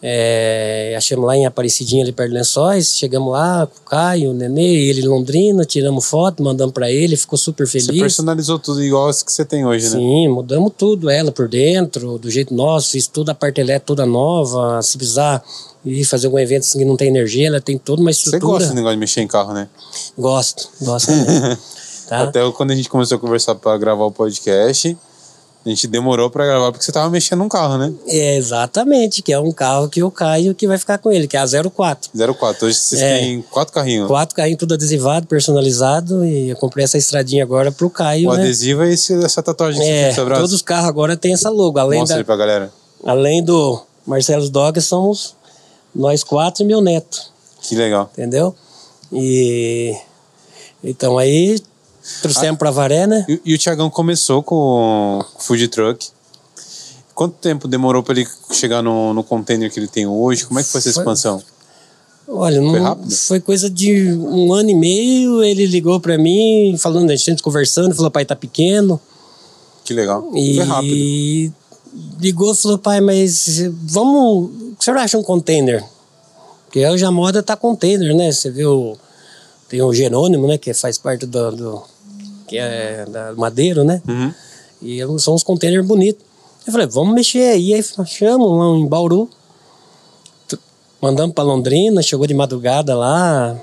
É, achamos lá em Aparecidinha, ali perto de Lençóis. Chegamos lá com o Caio, o Nenê, ele em Londrina, tiramos foto, mandamos para ele, ficou super Você feliz. personalizou tudo igual as que você tem hoje, né? Sim, mudamos tudo, ela por dentro, do jeito nosso, fiz toda a parte elétrica toda nova, se precisar ir fazer algum evento assim que não tem energia, ela tem toda uma Você estrutura. gosta desse negócio de mexer em carro, né? Gosto, gosto também. tá? Até quando a gente começou a conversar pra gravar o podcast, a gente demorou pra gravar porque você tava mexendo num carro, né? É, exatamente, que é um carro que eu caio que vai ficar com ele, que é a 04. 04. Hoje vocês É. têm quatro carrinhos. Quatro carrinhos tudo adesivado, personalizado, e eu comprei essa estradinha agora pro Caio, O né? adesivo é esse, essa tatuagem que você tem É, todos os carros agora tem essa logo, além Mostra da, aí pra galera. além do Marcelo Dogas, somos nós quatro e meu neto. Que legal. entendeu? E então aí Trouxemos pra Varé, né? E, e o Tiagão começou com o food truck. Quanto tempo demorou para ele chegar no, no container que ele tem hoje? Como é que foi essa expansão? Olha, foi, não, foi coisa de um ano e meio. Ele ligou para mim, falando, a gente conversando, falou: pai, tá pequeno. Que legal. E foi rápido. ligou e falou: pai, mas vamos. O que o senhor acha um container? Porque hoje a moda tá container, né? Você viu. Tem o Jerônimo, né? Que faz parte do. do que é da Madeiro, né? Uhum. E são uns containers bonitos. Eu falei, vamos mexer aí. Aí chamamos lá em Bauru. Mandamos para Londrina, chegou de madrugada lá.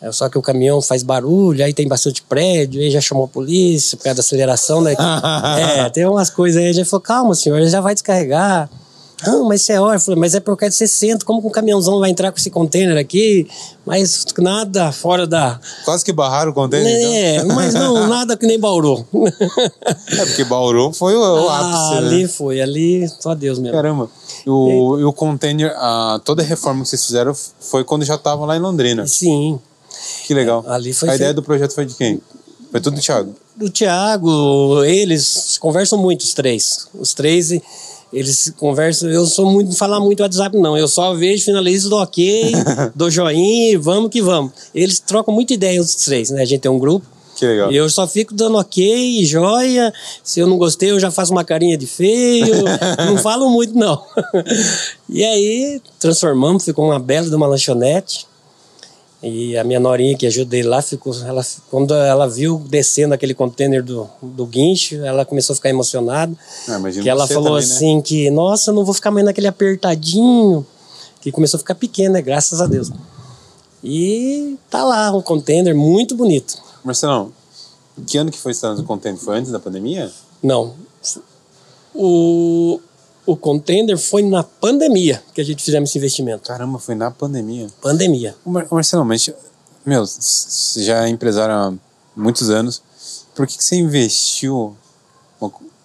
É, só que o caminhão faz barulho, aí tem bastante prédio, aí já chamou a polícia por causa da aceleração, né? é, tem umas coisas aí. A gente falou, calma, senhor, já vai descarregar. Não, mas isso é falei, mas é por causa de 60, como que um caminhãozão vai entrar com esse container aqui? Mas nada fora da. Quase que barraram o container. É, então. mas não, nada que nem Bauru. é, porque Bauru foi o, o ah, ápice. Ali né? foi, ali, só Deus mesmo. Caramba. O, e o container, a, toda a reforma que vocês fizeram foi quando já estava lá em Londrina. Sim. Que legal. Ali foi a feito... ideia do projeto foi de quem? Foi tudo do Thiago? Do Thiago, eles conversam muito, os três. Os três eles conversam, eu sou muito de falar muito WhatsApp, não. Eu só vejo, finalizo, do ok, dou joinha e vamos que vamos. Eles trocam muita ideia, os três, né? A gente tem um grupo. Que legal. E eu só fico dando ok, joia. Se eu não gostei, eu já faço uma carinha de feio. não falo muito, não. e aí, transformamos, ficou uma bela de uma lanchonete. E a minha norinha que ajudei lá, ficou, ela, quando ela viu descendo aquele container do, do guincho, ela começou a ficar emocionada. Ah, que ela falou também, né? assim que, nossa, eu não vou ficar mais naquele apertadinho. Que começou a ficar pequena, né? graças a Deus. E tá lá, um container muito bonito. Marcelão, que ano que foi instalado o container? Foi antes da pandemia? Não. O, o contender foi na pandemia que a gente fizemos esse investimento. Caramba, foi na pandemia. Pandemia. Mar Marcelo, mas, meu, você já é empresário há muitos anos. Por que, que você investiu,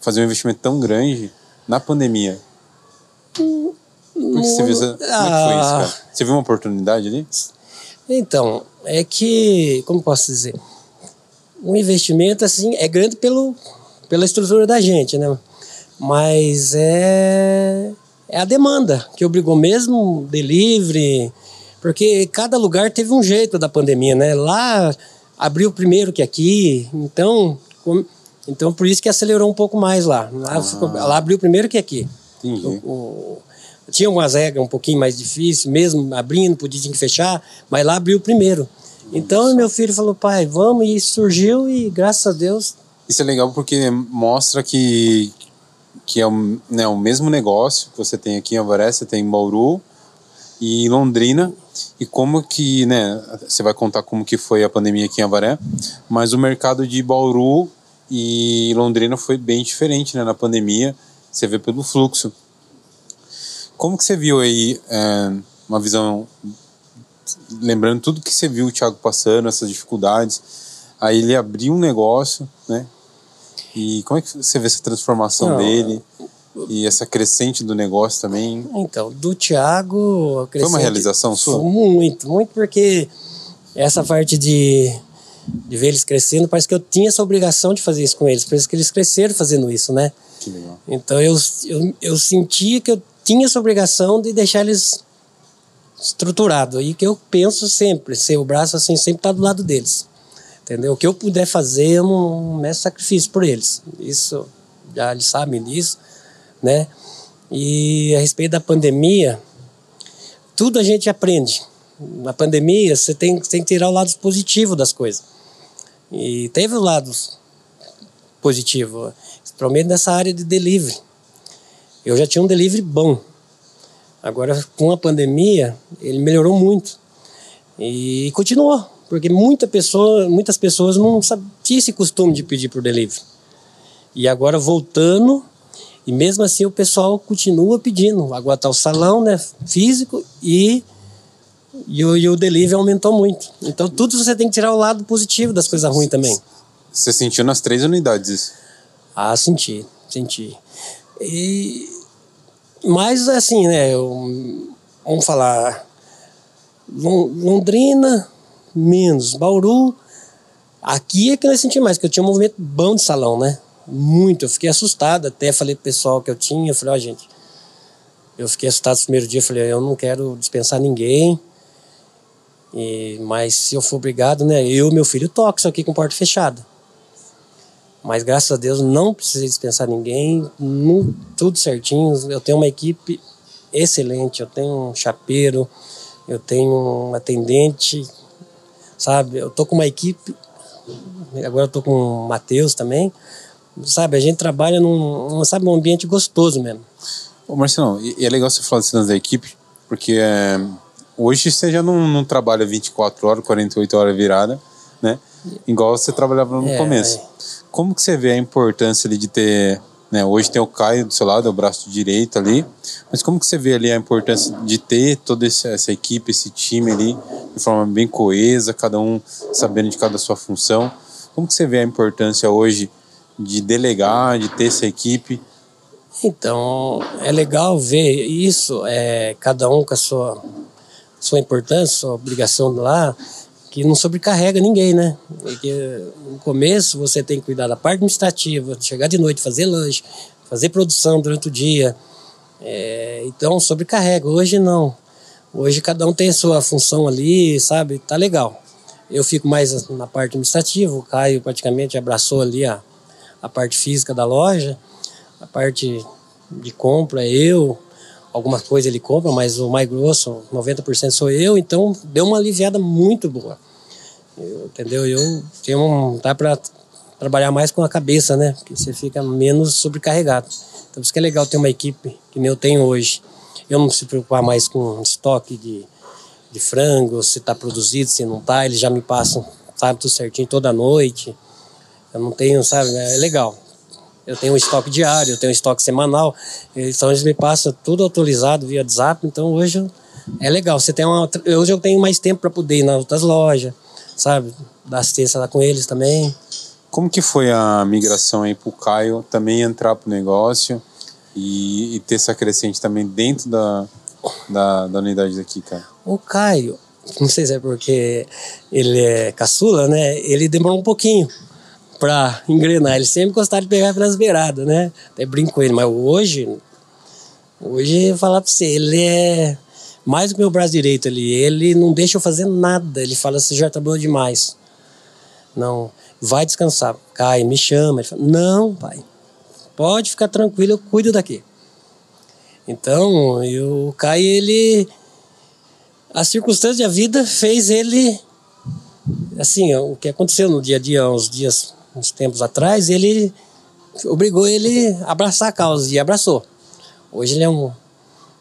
fazer um investimento tão grande na pandemia? Por que você viu, como é foi isso, cara? Ah. Você viu uma oportunidade ali? Então, é que, como posso dizer, um investimento assim é grande pelo, pela estrutura da gente, né? Mas é, é a demanda que obrigou mesmo delivery, porque cada lugar teve um jeito da pandemia, né? Lá abriu primeiro que aqui, então, então por isso que acelerou um pouco mais lá. Lá, ah. ficou, lá abriu primeiro que aqui. Entendi. O, o, tinha umas regras um pouquinho mais difíceis, mesmo abrindo, podia que fechar, mas lá abriu primeiro. Então meu filho falou, pai, vamos, e surgiu e graças a Deus. Isso é legal porque mostra que, que é o, né, o mesmo negócio que você tem aqui em Avaré, você tem em Bauru e em Londrina, e como que, né, você vai contar como que foi a pandemia aqui em Avaré, mas o mercado de Bauru e Londrina foi bem diferente, né, na pandemia, você vê pelo fluxo. Como que você viu aí é, uma visão lembrando tudo que você viu o Thiago passando, essas dificuldades. Aí ele abriu um negócio, né? E como é que você vê essa transformação Não, dele e essa crescente do negócio também? Então, do Thiago. Foi uma realização sua? Muito, muito, porque essa parte de, de ver eles crescendo, parece que eu tinha essa obrigação de fazer isso com eles, parece que eles cresceram fazendo isso, né? Que legal. Então eu, eu, eu sentia que eu tinha essa obrigação de deixar eles estruturado. E que eu penso sempre, ser o braço assim, sempre tá do lado deles. Entendeu? O que eu puder fazer, eu não meço sacrifício por eles. Isso, já eles sabem disso, né? E a respeito da pandemia, tudo a gente aprende. Na pandemia, você tem, tem que tirar o lado positivo das coisas. E teve o lado positivo, principalmente nessa área de delivery. Eu já tinha um delivery bom, Agora, com a pandemia, ele melhorou muito. E continuou, porque muita pessoa, muitas pessoas não tinham esse costume de pedir por delivery. E agora voltando, e mesmo assim o pessoal continua pedindo. Agora está o salão né, físico e, e, o, e o delivery aumentou muito. Então tudo você tem que tirar o lado positivo das coisas ruins também. Você sentiu nas três unidades isso? Ah, senti, senti. E mas assim, né? Eu, vamos falar. Londrina, menos. Bauru, Aqui é que nós sentimos mais, porque eu tinha um movimento bom de salão, né? Muito. Eu fiquei assustado, até falei pro pessoal que eu tinha, eu falei, ó, oh, gente, eu fiquei assustado no primeiro dia, falei, eu não quero dispensar ninguém. E, mas se eu for obrigado, né? Eu e meu filho toco aqui com porta fechada. Mas graças a Deus não precisei dispensar ninguém, tudo certinho. Eu tenho uma equipe excelente, eu tenho um chapeiro, eu tenho um atendente, sabe? Eu tô com uma equipe, agora eu tô com o Matheus também, sabe? A gente trabalha num, sabe, um ambiente gostoso mesmo. Ô Marcelo, e é legal você falar desse da equipe, porque é, hoje você já não, não trabalha 24 horas, 48 horas virada, né? Igual você trabalhava no é, começo. É. Como que você vê a importância ali de ter, né, hoje tem o Caio do seu lado, é o braço direito ali, mas como que você vê ali a importância de ter toda essa equipe, esse time ali, de forma bem coesa, cada um sabendo de cada sua função? Como que você vê a importância hoje de delegar, de ter essa equipe? Então, é legal ver isso, é, cada um com a sua, sua importância, sua obrigação lá, que não sobrecarrega ninguém, né? Porque no começo você tem que cuidar da parte administrativa, chegar de noite, fazer lanche, fazer produção durante o dia. É, então sobrecarrega. Hoje não. Hoje cada um tem a sua função ali, sabe? Tá legal. Eu fico mais na parte administrativa, o Caio praticamente abraçou ali a, a parte física da loja, a parte de compra, eu, algumas coisas ele compra, mas o mais grosso, 90% sou eu, então deu uma aliviada muito boa. Eu, entendeu? Eu tenho um, dá para trabalhar mais com a cabeça, né? Porque você fica menos sobrecarregado. Então isso que é legal ter uma equipe que eu tenho hoje. Eu não se preocupar mais com estoque de, de frango, se está produzido, se não está, eles já me passam, sabe, tudo certinho toda noite. Eu não tenho, sabe, é legal. Eu tenho um estoque diário, eu tenho um estoque semanal, então eles me passam tudo atualizado via WhatsApp, então hoje é legal. Você tem uma, hoje eu tenho mais tempo para poder ir nas outras lojas, sabe? Dar assistência lá com eles também. Como que foi a migração aí pro Caio também entrar pro negócio e, e ter essa crescente também dentro da, da, da unidade daqui, cara? O Caio, não sei se é porque ele é caçula, né? Ele demorou um pouquinho para engrenar. Ele sempre gostava de pegar pelas beiradas, né? Até brinco com ele, mas hoje, hoje eu falar para você, ele é mais do meu braço direito ali. Ele não deixa eu fazer nada. Ele fala, você já trabalhou demais. Não, vai descansar. Cai, me chama. Ele fala, não, pai, pode ficar tranquilo, eu cuido daqui. Então, o Kai, ele. A circunstância da vida fez ele. Assim, o que aconteceu no dia a dia, uns dias uns tempos atrás, ele obrigou ele a abraçar a causa e abraçou. Hoje ele é um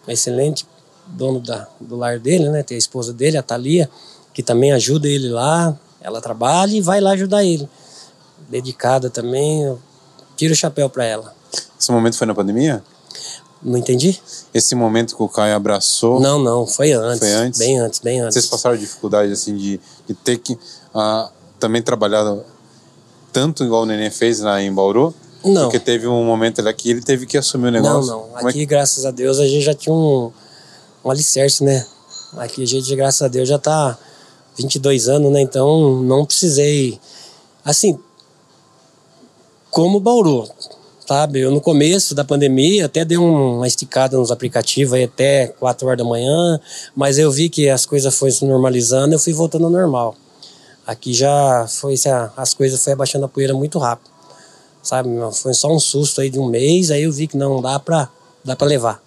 excelente dono da, do lar dele, né? Tem a esposa dele, a Thalia, que também ajuda ele lá. Ela trabalha e vai lá ajudar ele. Dedicada também, eu tiro o chapéu para ela. Esse momento foi na pandemia? Não entendi. Esse momento que o Caio abraçou. Não, não, foi antes. Foi antes? Bem antes, bem antes. Vocês passaram dificuldade assim de, de ter que uh, também trabalhar tanto igual o Nenê fez lá em Bauru? Não. Porque teve um momento ali que ele teve que assumir o negócio. Não, não. É Aqui, é que... graças a Deus, a gente já tinha um, um alicerce, né? Aqui a gente, graças a Deus, já tá 22 anos, né? Então não precisei. Assim, como Bauru, sabe? Eu no começo da pandemia até dei uma esticada nos aplicativos aí até 4 horas da manhã, mas eu vi que as coisas foram se normalizando, eu fui voltando ao normal. Aqui já foi, as coisas foi abaixando a poeira muito rápido, sabe? Foi só um susto aí de um mês, aí eu vi que não dá pra, dá pra levar.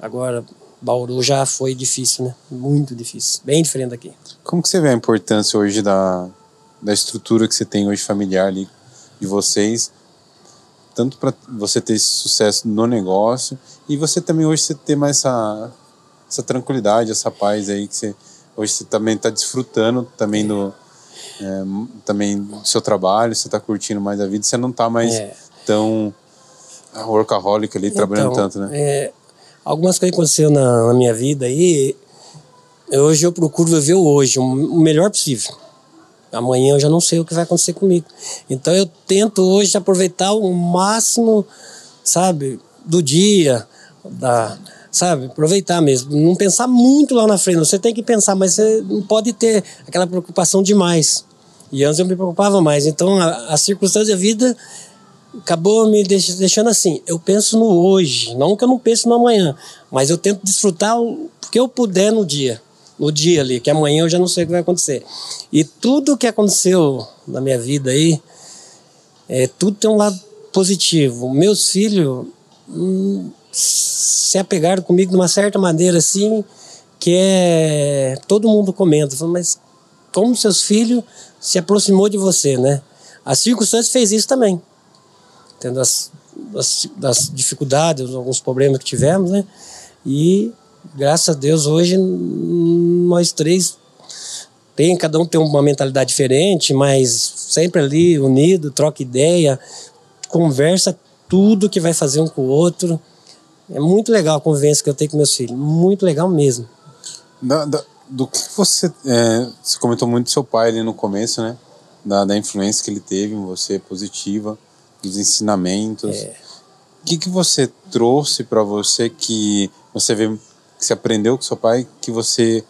Agora, Bauru já foi difícil, né? Muito difícil, bem diferente daqui. Como que você vê a importância hoje da, da estrutura que você tem hoje familiar ali de vocês, tanto para você ter sucesso no negócio e você também hoje você ter mais essa, essa tranquilidade, essa paz aí que você hoje você também está desfrutando também do é, também do seu trabalho, você está curtindo mais a vida, você não está mais é. tão workaholic ali, então, trabalhando tanto, né? É, algumas coisas aconteceram na, na, minha vida aí, hoje eu procuro viver o hoje, o melhor possível. Amanhã eu já não sei o que vai acontecer comigo. Então eu tento hoje aproveitar o máximo, sabe, do dia, da, sabe? Aproveitar mesmo. Não pensar muito lá na frente. Você tem que pensar, mas você não pode ter aquela preocupação demais E antes eu me preocupava mais. Então a, a circunstância da vida acabou me deixando assim. Eu penso no hoje, não que eu não pense no amanhã, mas eu tento desfrutar o que eu puder no dia. No dia ali, que amanhã eu já não sei o que vai acontecer. E tudo que aconteceu na minha vida aí, é, tudo tem um lado positivo. Meus filhos hum, se apegaram comigo de uma certa maneira assim, que é. Todo mundo comenta, mas como seus filhos se aproximou de você, né? A circunstância fez isso também. Tendo as, as, as dificuldades, alguns problemas que tivemos, né? E graças a Deus hoje nós três tem cada um tem uma mentalidade diferente, mas sempre ali unido, troca ideia, conversa tudo que vai fazer um com o outro. É muito legal a convivência que eu tenho com meus filhos, muito legal mesmo. Da, da, do que você. É, você comentou muito do seu pai ali no começo, né? Da, da influência que ele teve em você, positiva, dos ensinamentos. É. O que, que você trouxe para você que você vê que você aprendeu com seu pai, que você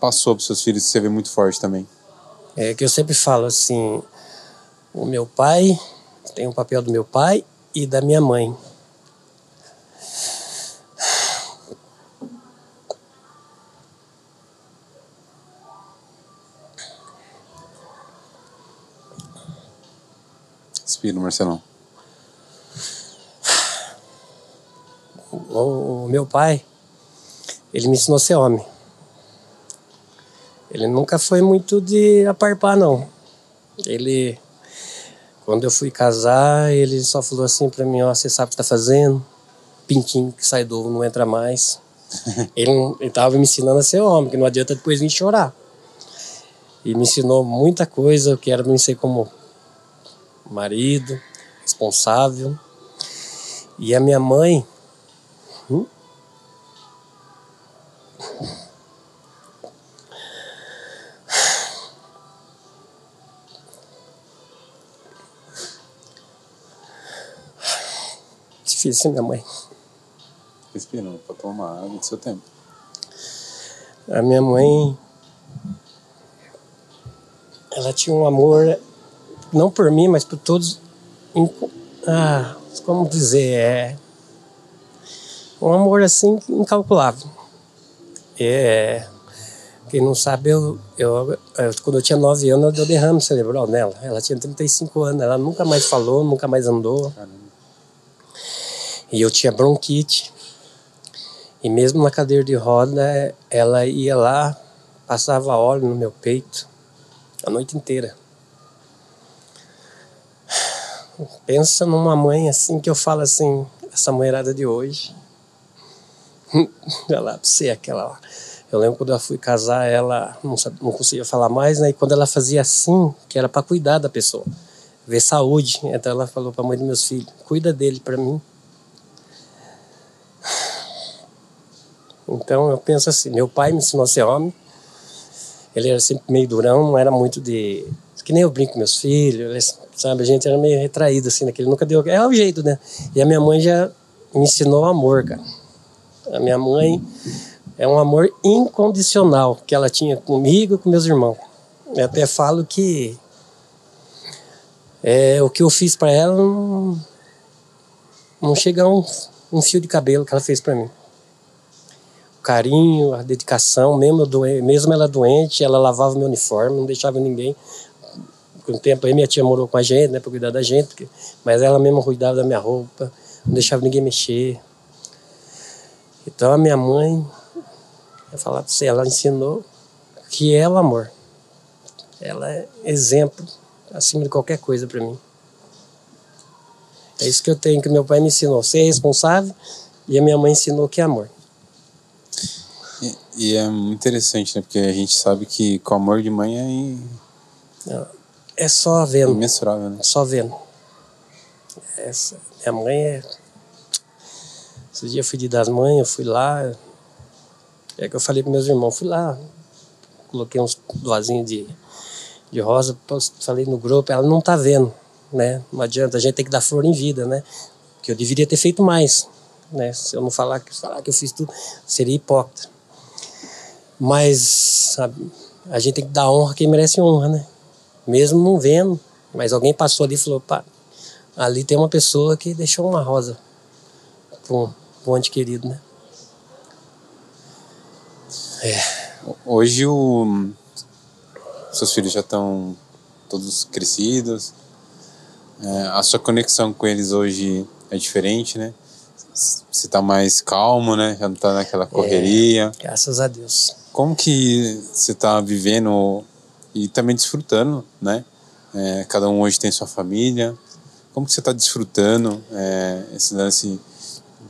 passou para seus filhos, que você vê muito forte também? É que eu sempre falo assim: o meu pai tem um papel do meu pai e da minha mãe. Respira, Marcelão. O, o meu pai, ele me ensinou a ser homem. Ele nunca foi muito de aparpar, não. Ele, quando eu fui casar, ele só falou assim para mim: Ó, você sabe o que tá fazendo? Pintinho que sai do ovo não entra mais. ele, ele tava me ensinando a ser homem, que não adianta depois vir chorar. E me ensinou muita coisa que era me ser como marido, responsável. E a minha mãe. Hum? Difícil, minha mãe. Respirando, para tomar água do seu tempo. A minha mãe. Ela tinha um amor não por mim, mas por todos. Ah, como dizer? É um amor assim incalculável. É, quem não sabe, eu, eu, eu, quando eu tinha 9 anos, eu dei derrame cerebral nela. Ela tinha 35 anos, ela nunca mais falou, nunca mais andou. E eu tinha bronquite. E mesmo na cadeira de roda, ela ia lá, passava óleo no meu peito a noite inteira. Pensa numa mãe assim que eu falo assim, essa mulherada de hoje. Olha lá, você aquela lá. Eu lembro quando eu fui casar, ela não, sabia, não conseguia falar mais, né? E quando ela fazia assim, que era para cuidar da pessoa, ver saúde. Então ela falou para a mãe dos meus filhos: cuida dele para mim. Então eu penso assim: meu pai me ensinou a ser homem. Ele era sempre meio durão, não era muito de. Que nem eu brinco com meus filhos, sabe? A gente era meio retraído, assim, naquele. Nunca deu. É o jeito, né? E a minha mãe já me ensinou amor, cara. A minha mãe é um amor incondicional que ela tinha comigo e com meus irmãos. Eu até falo que é, o que eu fiz para ela não, não chega a um, um fio de cabelo que ela fez para mim carinho, a dedicação, mesmo, mesmo ela doente, ela lavava meu uniforme, não deixava ninguém. Com o tempo aí minha tia morou com a gente, né, para cuidar da gente, mas ela mesma cuidava da minha roupa, não deixava ninguém mexer. Então a minha mãe, eu falar para você, ela ensinou que é o amor. Ela é exemplo acima de qualquer coisa para mim. É isso que eu tenho que meu pai me ensinou, ser responsável, e a minha mãe ensinou que é amor. E, é interessante, né? Porque a gente sabe que com amor de mãe é. É só vendo. Imensurável, né? Só vendo. Essa, minha mãe é. Esse dia eu fui de das mães, eu fui lá. É que eu falei para meus irmãos, fui lá, coloquei uns vasinhos de, de rosa, falei no grupo, ela não tá vendo, né? Não adianta, a gente tem que dar flor em vida, né? Que eu deveria ter feito mais, né? Se eu não falar, falar que eu fiz tudo, seria hipócrita. Mas sabe, a gente tem que dar honra a quem merece honra, né? mesmo não vendo, mas alguém passou ali e falou, pá, ali tem uma pessoa que deixou uma rosa para um, um ente querido, né? É. Hoje o seus filhos já estão todos crescidos. É, a sua conexão com eles hoje é diferente, né? Você está mais calmo, né? Já não está naquela correria. É, graças a Deus. Como que você está vivendo e também desfrutando, né? É, cada um hoje tem sua família. Como que você está desfrutando é, esse lance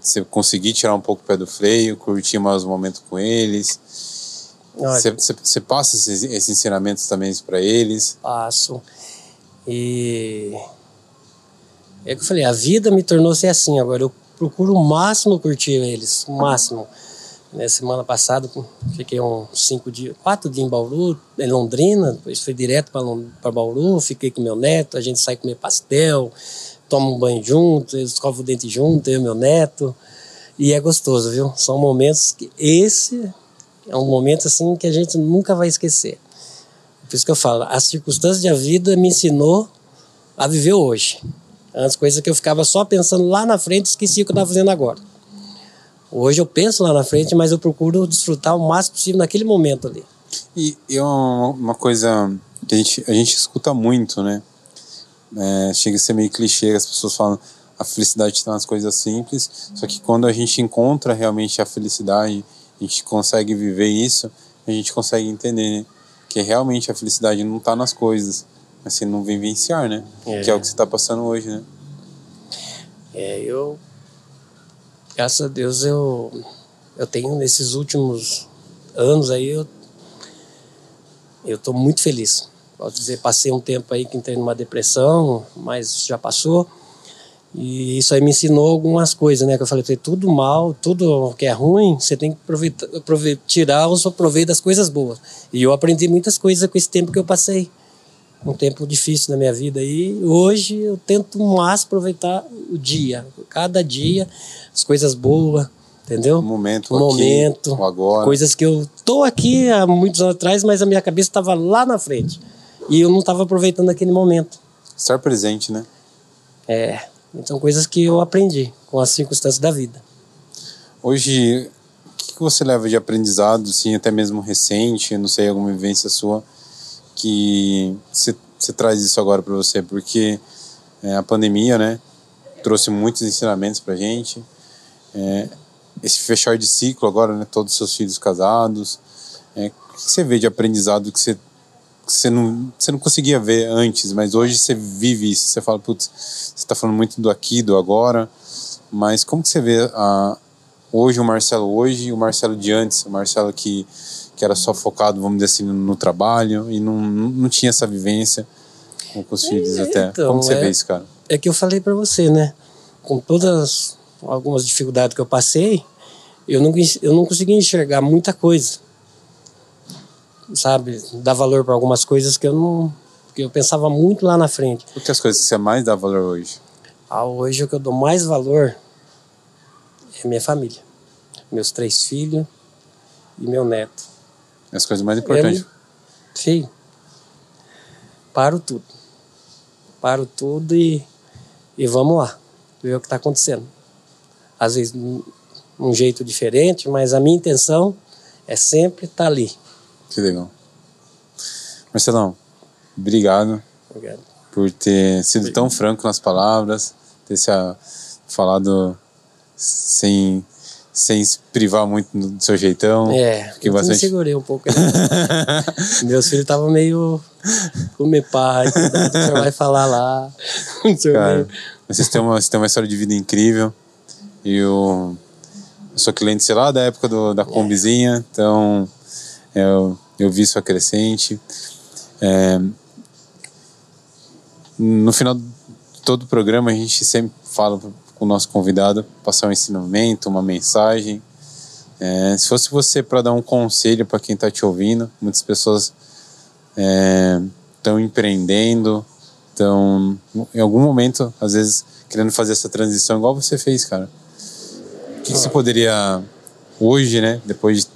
você conseguir tirar um pouco o pé do freio, curtir mais o momento com eles? Você passa esses, esses ensinamentos também para eles? Passo. E é que eu falei, a vida me tornou ser assim. Agora eu procuro o máximo curtir eles, o máximo. Na semana passada fiquei uns cinco dias, quatro dias em Bauru, em Londrina, depois fui direto para Bauru, fiquei com meu neto, a gente sai comer pastel, toma um banho junto, escova o dente junto, eu e meu neto. E é gostoso, viu? São momentos que esse é um momento assim que a gente nunca vai esquecer. Por isso que eu falo, as circunstâncias da vida me ensinou a viver hoje. Antes, coisas que eu ficava só pensando lá na frente, esquecia o que eu estava fazendo agora. Hoje eu penso lá na frente, mas eu procuro desfrutar o máximo possível naquele momento ali. E, e uma, uma coisa que a gente, a gente escuta muito, né? É, chega a ser meio clichê, as pessoas falam a felicidade está nas coisas simples, só que quando a gente encontra realmente a felicidade a gente consegue viver isso, a gente consegue entender né? que realmente a felicidade não está nas coisas, mas você não vivenciar, né? É. Que é o que você está passando hoje, né? É, eu. Graças a Deus eu, eu tenho nesses últimos anos aí, eu, eu tô muito feliz. Posso dizer, passei um tempo aí que entrei numa depressão, mas já passou. E isso aí me ensinou algumas coisas, né? Que eu falei, tudo mal, tudo que é ruim, você tem que aproveitar, aproveitar, tirar o seu proveito das coisas boas. E eu aprendi muitas coisas com esse tempo que eu passei. Um tempo difícil na minha vida. E hoje eu tento mais aproveitar o dia. Cada dia, as coisas boas, entendeu? O momento, o momento, aqui, agora. Coisas que eu tô aqui há muitos anos atrás, mas a minha cabeça estava lá na frente. E eu não estava aproveitando aquele momento. Estar presente, né? É. São coisas que eu aprendi com as circunstâncias da vida. Hoje, o que você leva de aprendizado, sim, até mesmo recente, não sei, alguma vivência sua, que você, traz isso agora para você? Porque é, a pandemia, né, trouxe muitos ensinamentos para gente. É, esse fechar de ciclo agora, né, todos os seus filhos casados. É, o que você vê de aprendizado que você você não, você não conseguia ver antes, mas hoje você vive isso. Você fala, putz, você está falando muito do aqui, do agora, mas como que você vê a, hoje o Marcelo hoje e o Marcelo de antes? O Marcelo que, que era só focado, vamos dizer assim, no trabalho e não, não tinha essa vivência com os filhos é, até. Então, como você é, vê isso, cara? É que eu falei para você, né? Com todas algumas dificuldades que eu passei, eu não, eu não consegui enxergar muita coisa sabe, dar valor para algumas coisas que eu não. que eu pensava muito lá na frente. O que as coisas que você mais dá valor hoje? Ah, hoje o que eu dou mais valor é minha família. Meus três filhos e meu neto. As coisas mais importantes. Eu, sim. Paro tudo. Paro tudo e, e vamos lá. Ver o que está acontecendo. Às vezes um jeito diferente, mas a minha intenção é sempre estar tá ali que legal. Marcelão, obrigado. Obrigado. Por ter sido obrigado. tão franco nas palavras, ter se a, falado sem, sem se privar muito do seu jeitão. É, Fiquei eu bastante... me segurei um pouco. Né? Meus filhos estavam meio com meu pai, cuidado que você vai falar lá. Cara, vocês têm, uma, vocês têm uma história de vida incrível. E eu, eu sou cliente, sei lá, da época do, da combizinha, então eu, eu vi sua crescente. É, no final de todo o programa, a gente sempre fala com o nosso convidado passar um ensinamento, uma mensagem. É, se fosse você para dar um conselho para quem está te ouvindo, muitas pessoas estão é, empreendendo, estão em algum momento, às vezes, querendo fazer essa transição igual você fez, cara. O que, que você poderia, hoje, né, depois de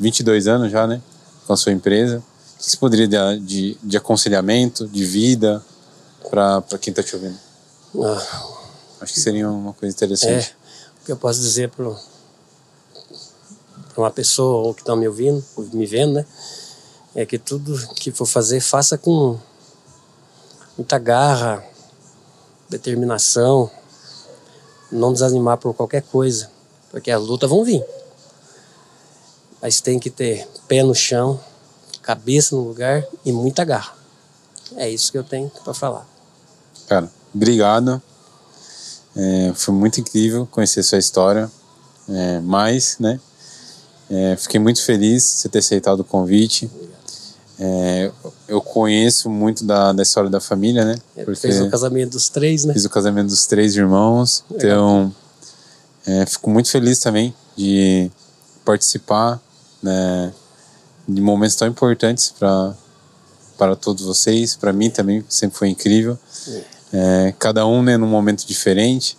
22 anos já, né? Com a sua empresa. O que você poderia dar de, de aconselhamento, de vida, para quem está te ouvindo? Ah, Acho que seria uma coisa é, interessante. o que eu posso dizer para uma pessoa ou que está me ouvindo, ou me vendo, né? É que tudo que for fazer, faça com muita garra, determinação, não desanimar por qualquer coisa, porque as lutas vão vir. Mas tem que ter pé no chão, cabeça no lugar e muita garra. É isso que eu tenho para falar. Cara, obrigado. É, foi muito incrível conhecer sua história. É, mas, né? é, fiquei muito feliz de você ter aceitado o convite. É, eu conheço muito da, da história da família, né? Porque fez o casamento dos três, né? Fiz o casamento dos três irmãos. Então, é, fico muito feliz também de participar né, de momentos tão importantes para para todos vocês. Para mim também sempre foi incrível. É, cada um né, num momento diferente.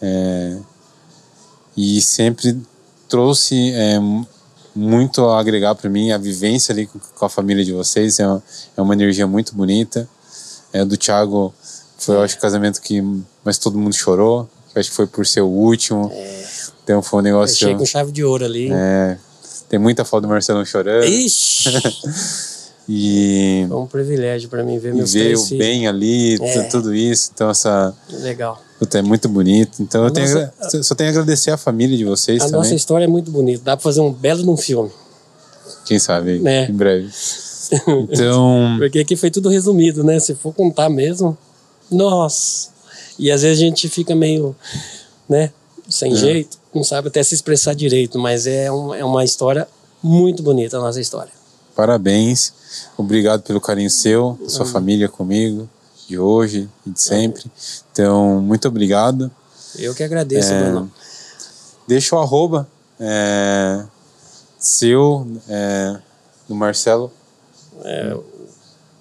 É, e sempre trouxe é, muito a agregar para mim a vivência ali com a família de vocês. É uma, é uma energia muito bonita. É, do Thiago foi, eu acho, o casamento que mas todo mundo chorou. Eu acho que foi por ser o último. É, Então foi um negócio. com chave de ouro ali. É, tem muita foto do Marcelo chorando. Ixi! E, Foi um privilégio para mim ver meus ver o bem ali, É. tudo isso. Então, essa. Legal. Puta, é muito bonito. Então, eu A tenho, nossa- só tenho a agradecer a família de vocês A também. nossa história é muito bonita. Dá para fazer um belo num filme. Quem sabe aí, É. em breve. Então, Porque aqui foi tudo resumido, né? Se for contar mesmo, nossa. E às vezes a gente fica meio, né? Sem É. jeito, não sabe até se expressar direito, mas é, um, é uma história muito bonita a nossa história. Parabéns. Obrigado pelo carinho seu, da sua família comigo, de hoje e de sempre. Então, muito obrigado. Eu que agradeço, É. Bruno. Deixa o arroba é, seu, é, do Marcelo,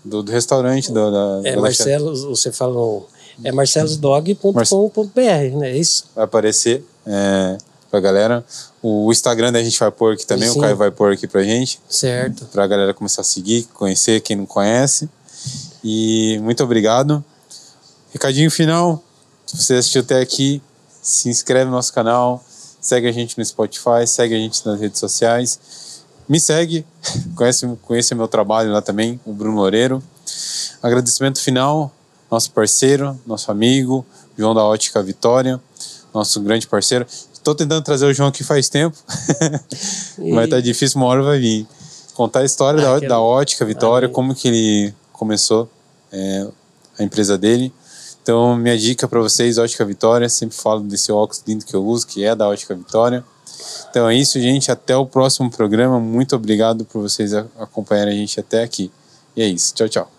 do, do restaurante, do, da, É da Marcelo, você falou, é marcelosdog.com.br, né? É isso? vai aparecer é, pra galera. O Instagram da gente vai pôr aqui também, Sim. o Caio vai pôr aqui pra gente, Certo. pra galera começar a seguir, conhecer quem não conhece. E muito obrigado. Recadinho final, se você assistiu até aqui, se inscreve no nosso canal, segue a gente no Spotify, segue a gente nas redes sociais. Me segue, conhece, conhece meu trabalho lá também, o Bruno Loureiro. Agradecimento final, nosso parceiro, nosso amigo, João da Ótica Vitória, nosso grande parceiro. Estou tentando trazer o João aqui faz tempo, mas tá difícil, uma hora vai vir. Contar a história Ah, da, quero- da Ótica Vitória, Ah, como que ele começou é, a empresa dele. Então, minha dica para vocês, Ótica Vitória, sempre falo desse óculos lindo que eu uso, que é da Ótica Vitória. Então é isso, gente. Até o próximo programa. Muito obrigado por vocês acompanharem a gente até aqui. E é isso. Tchau, tchau.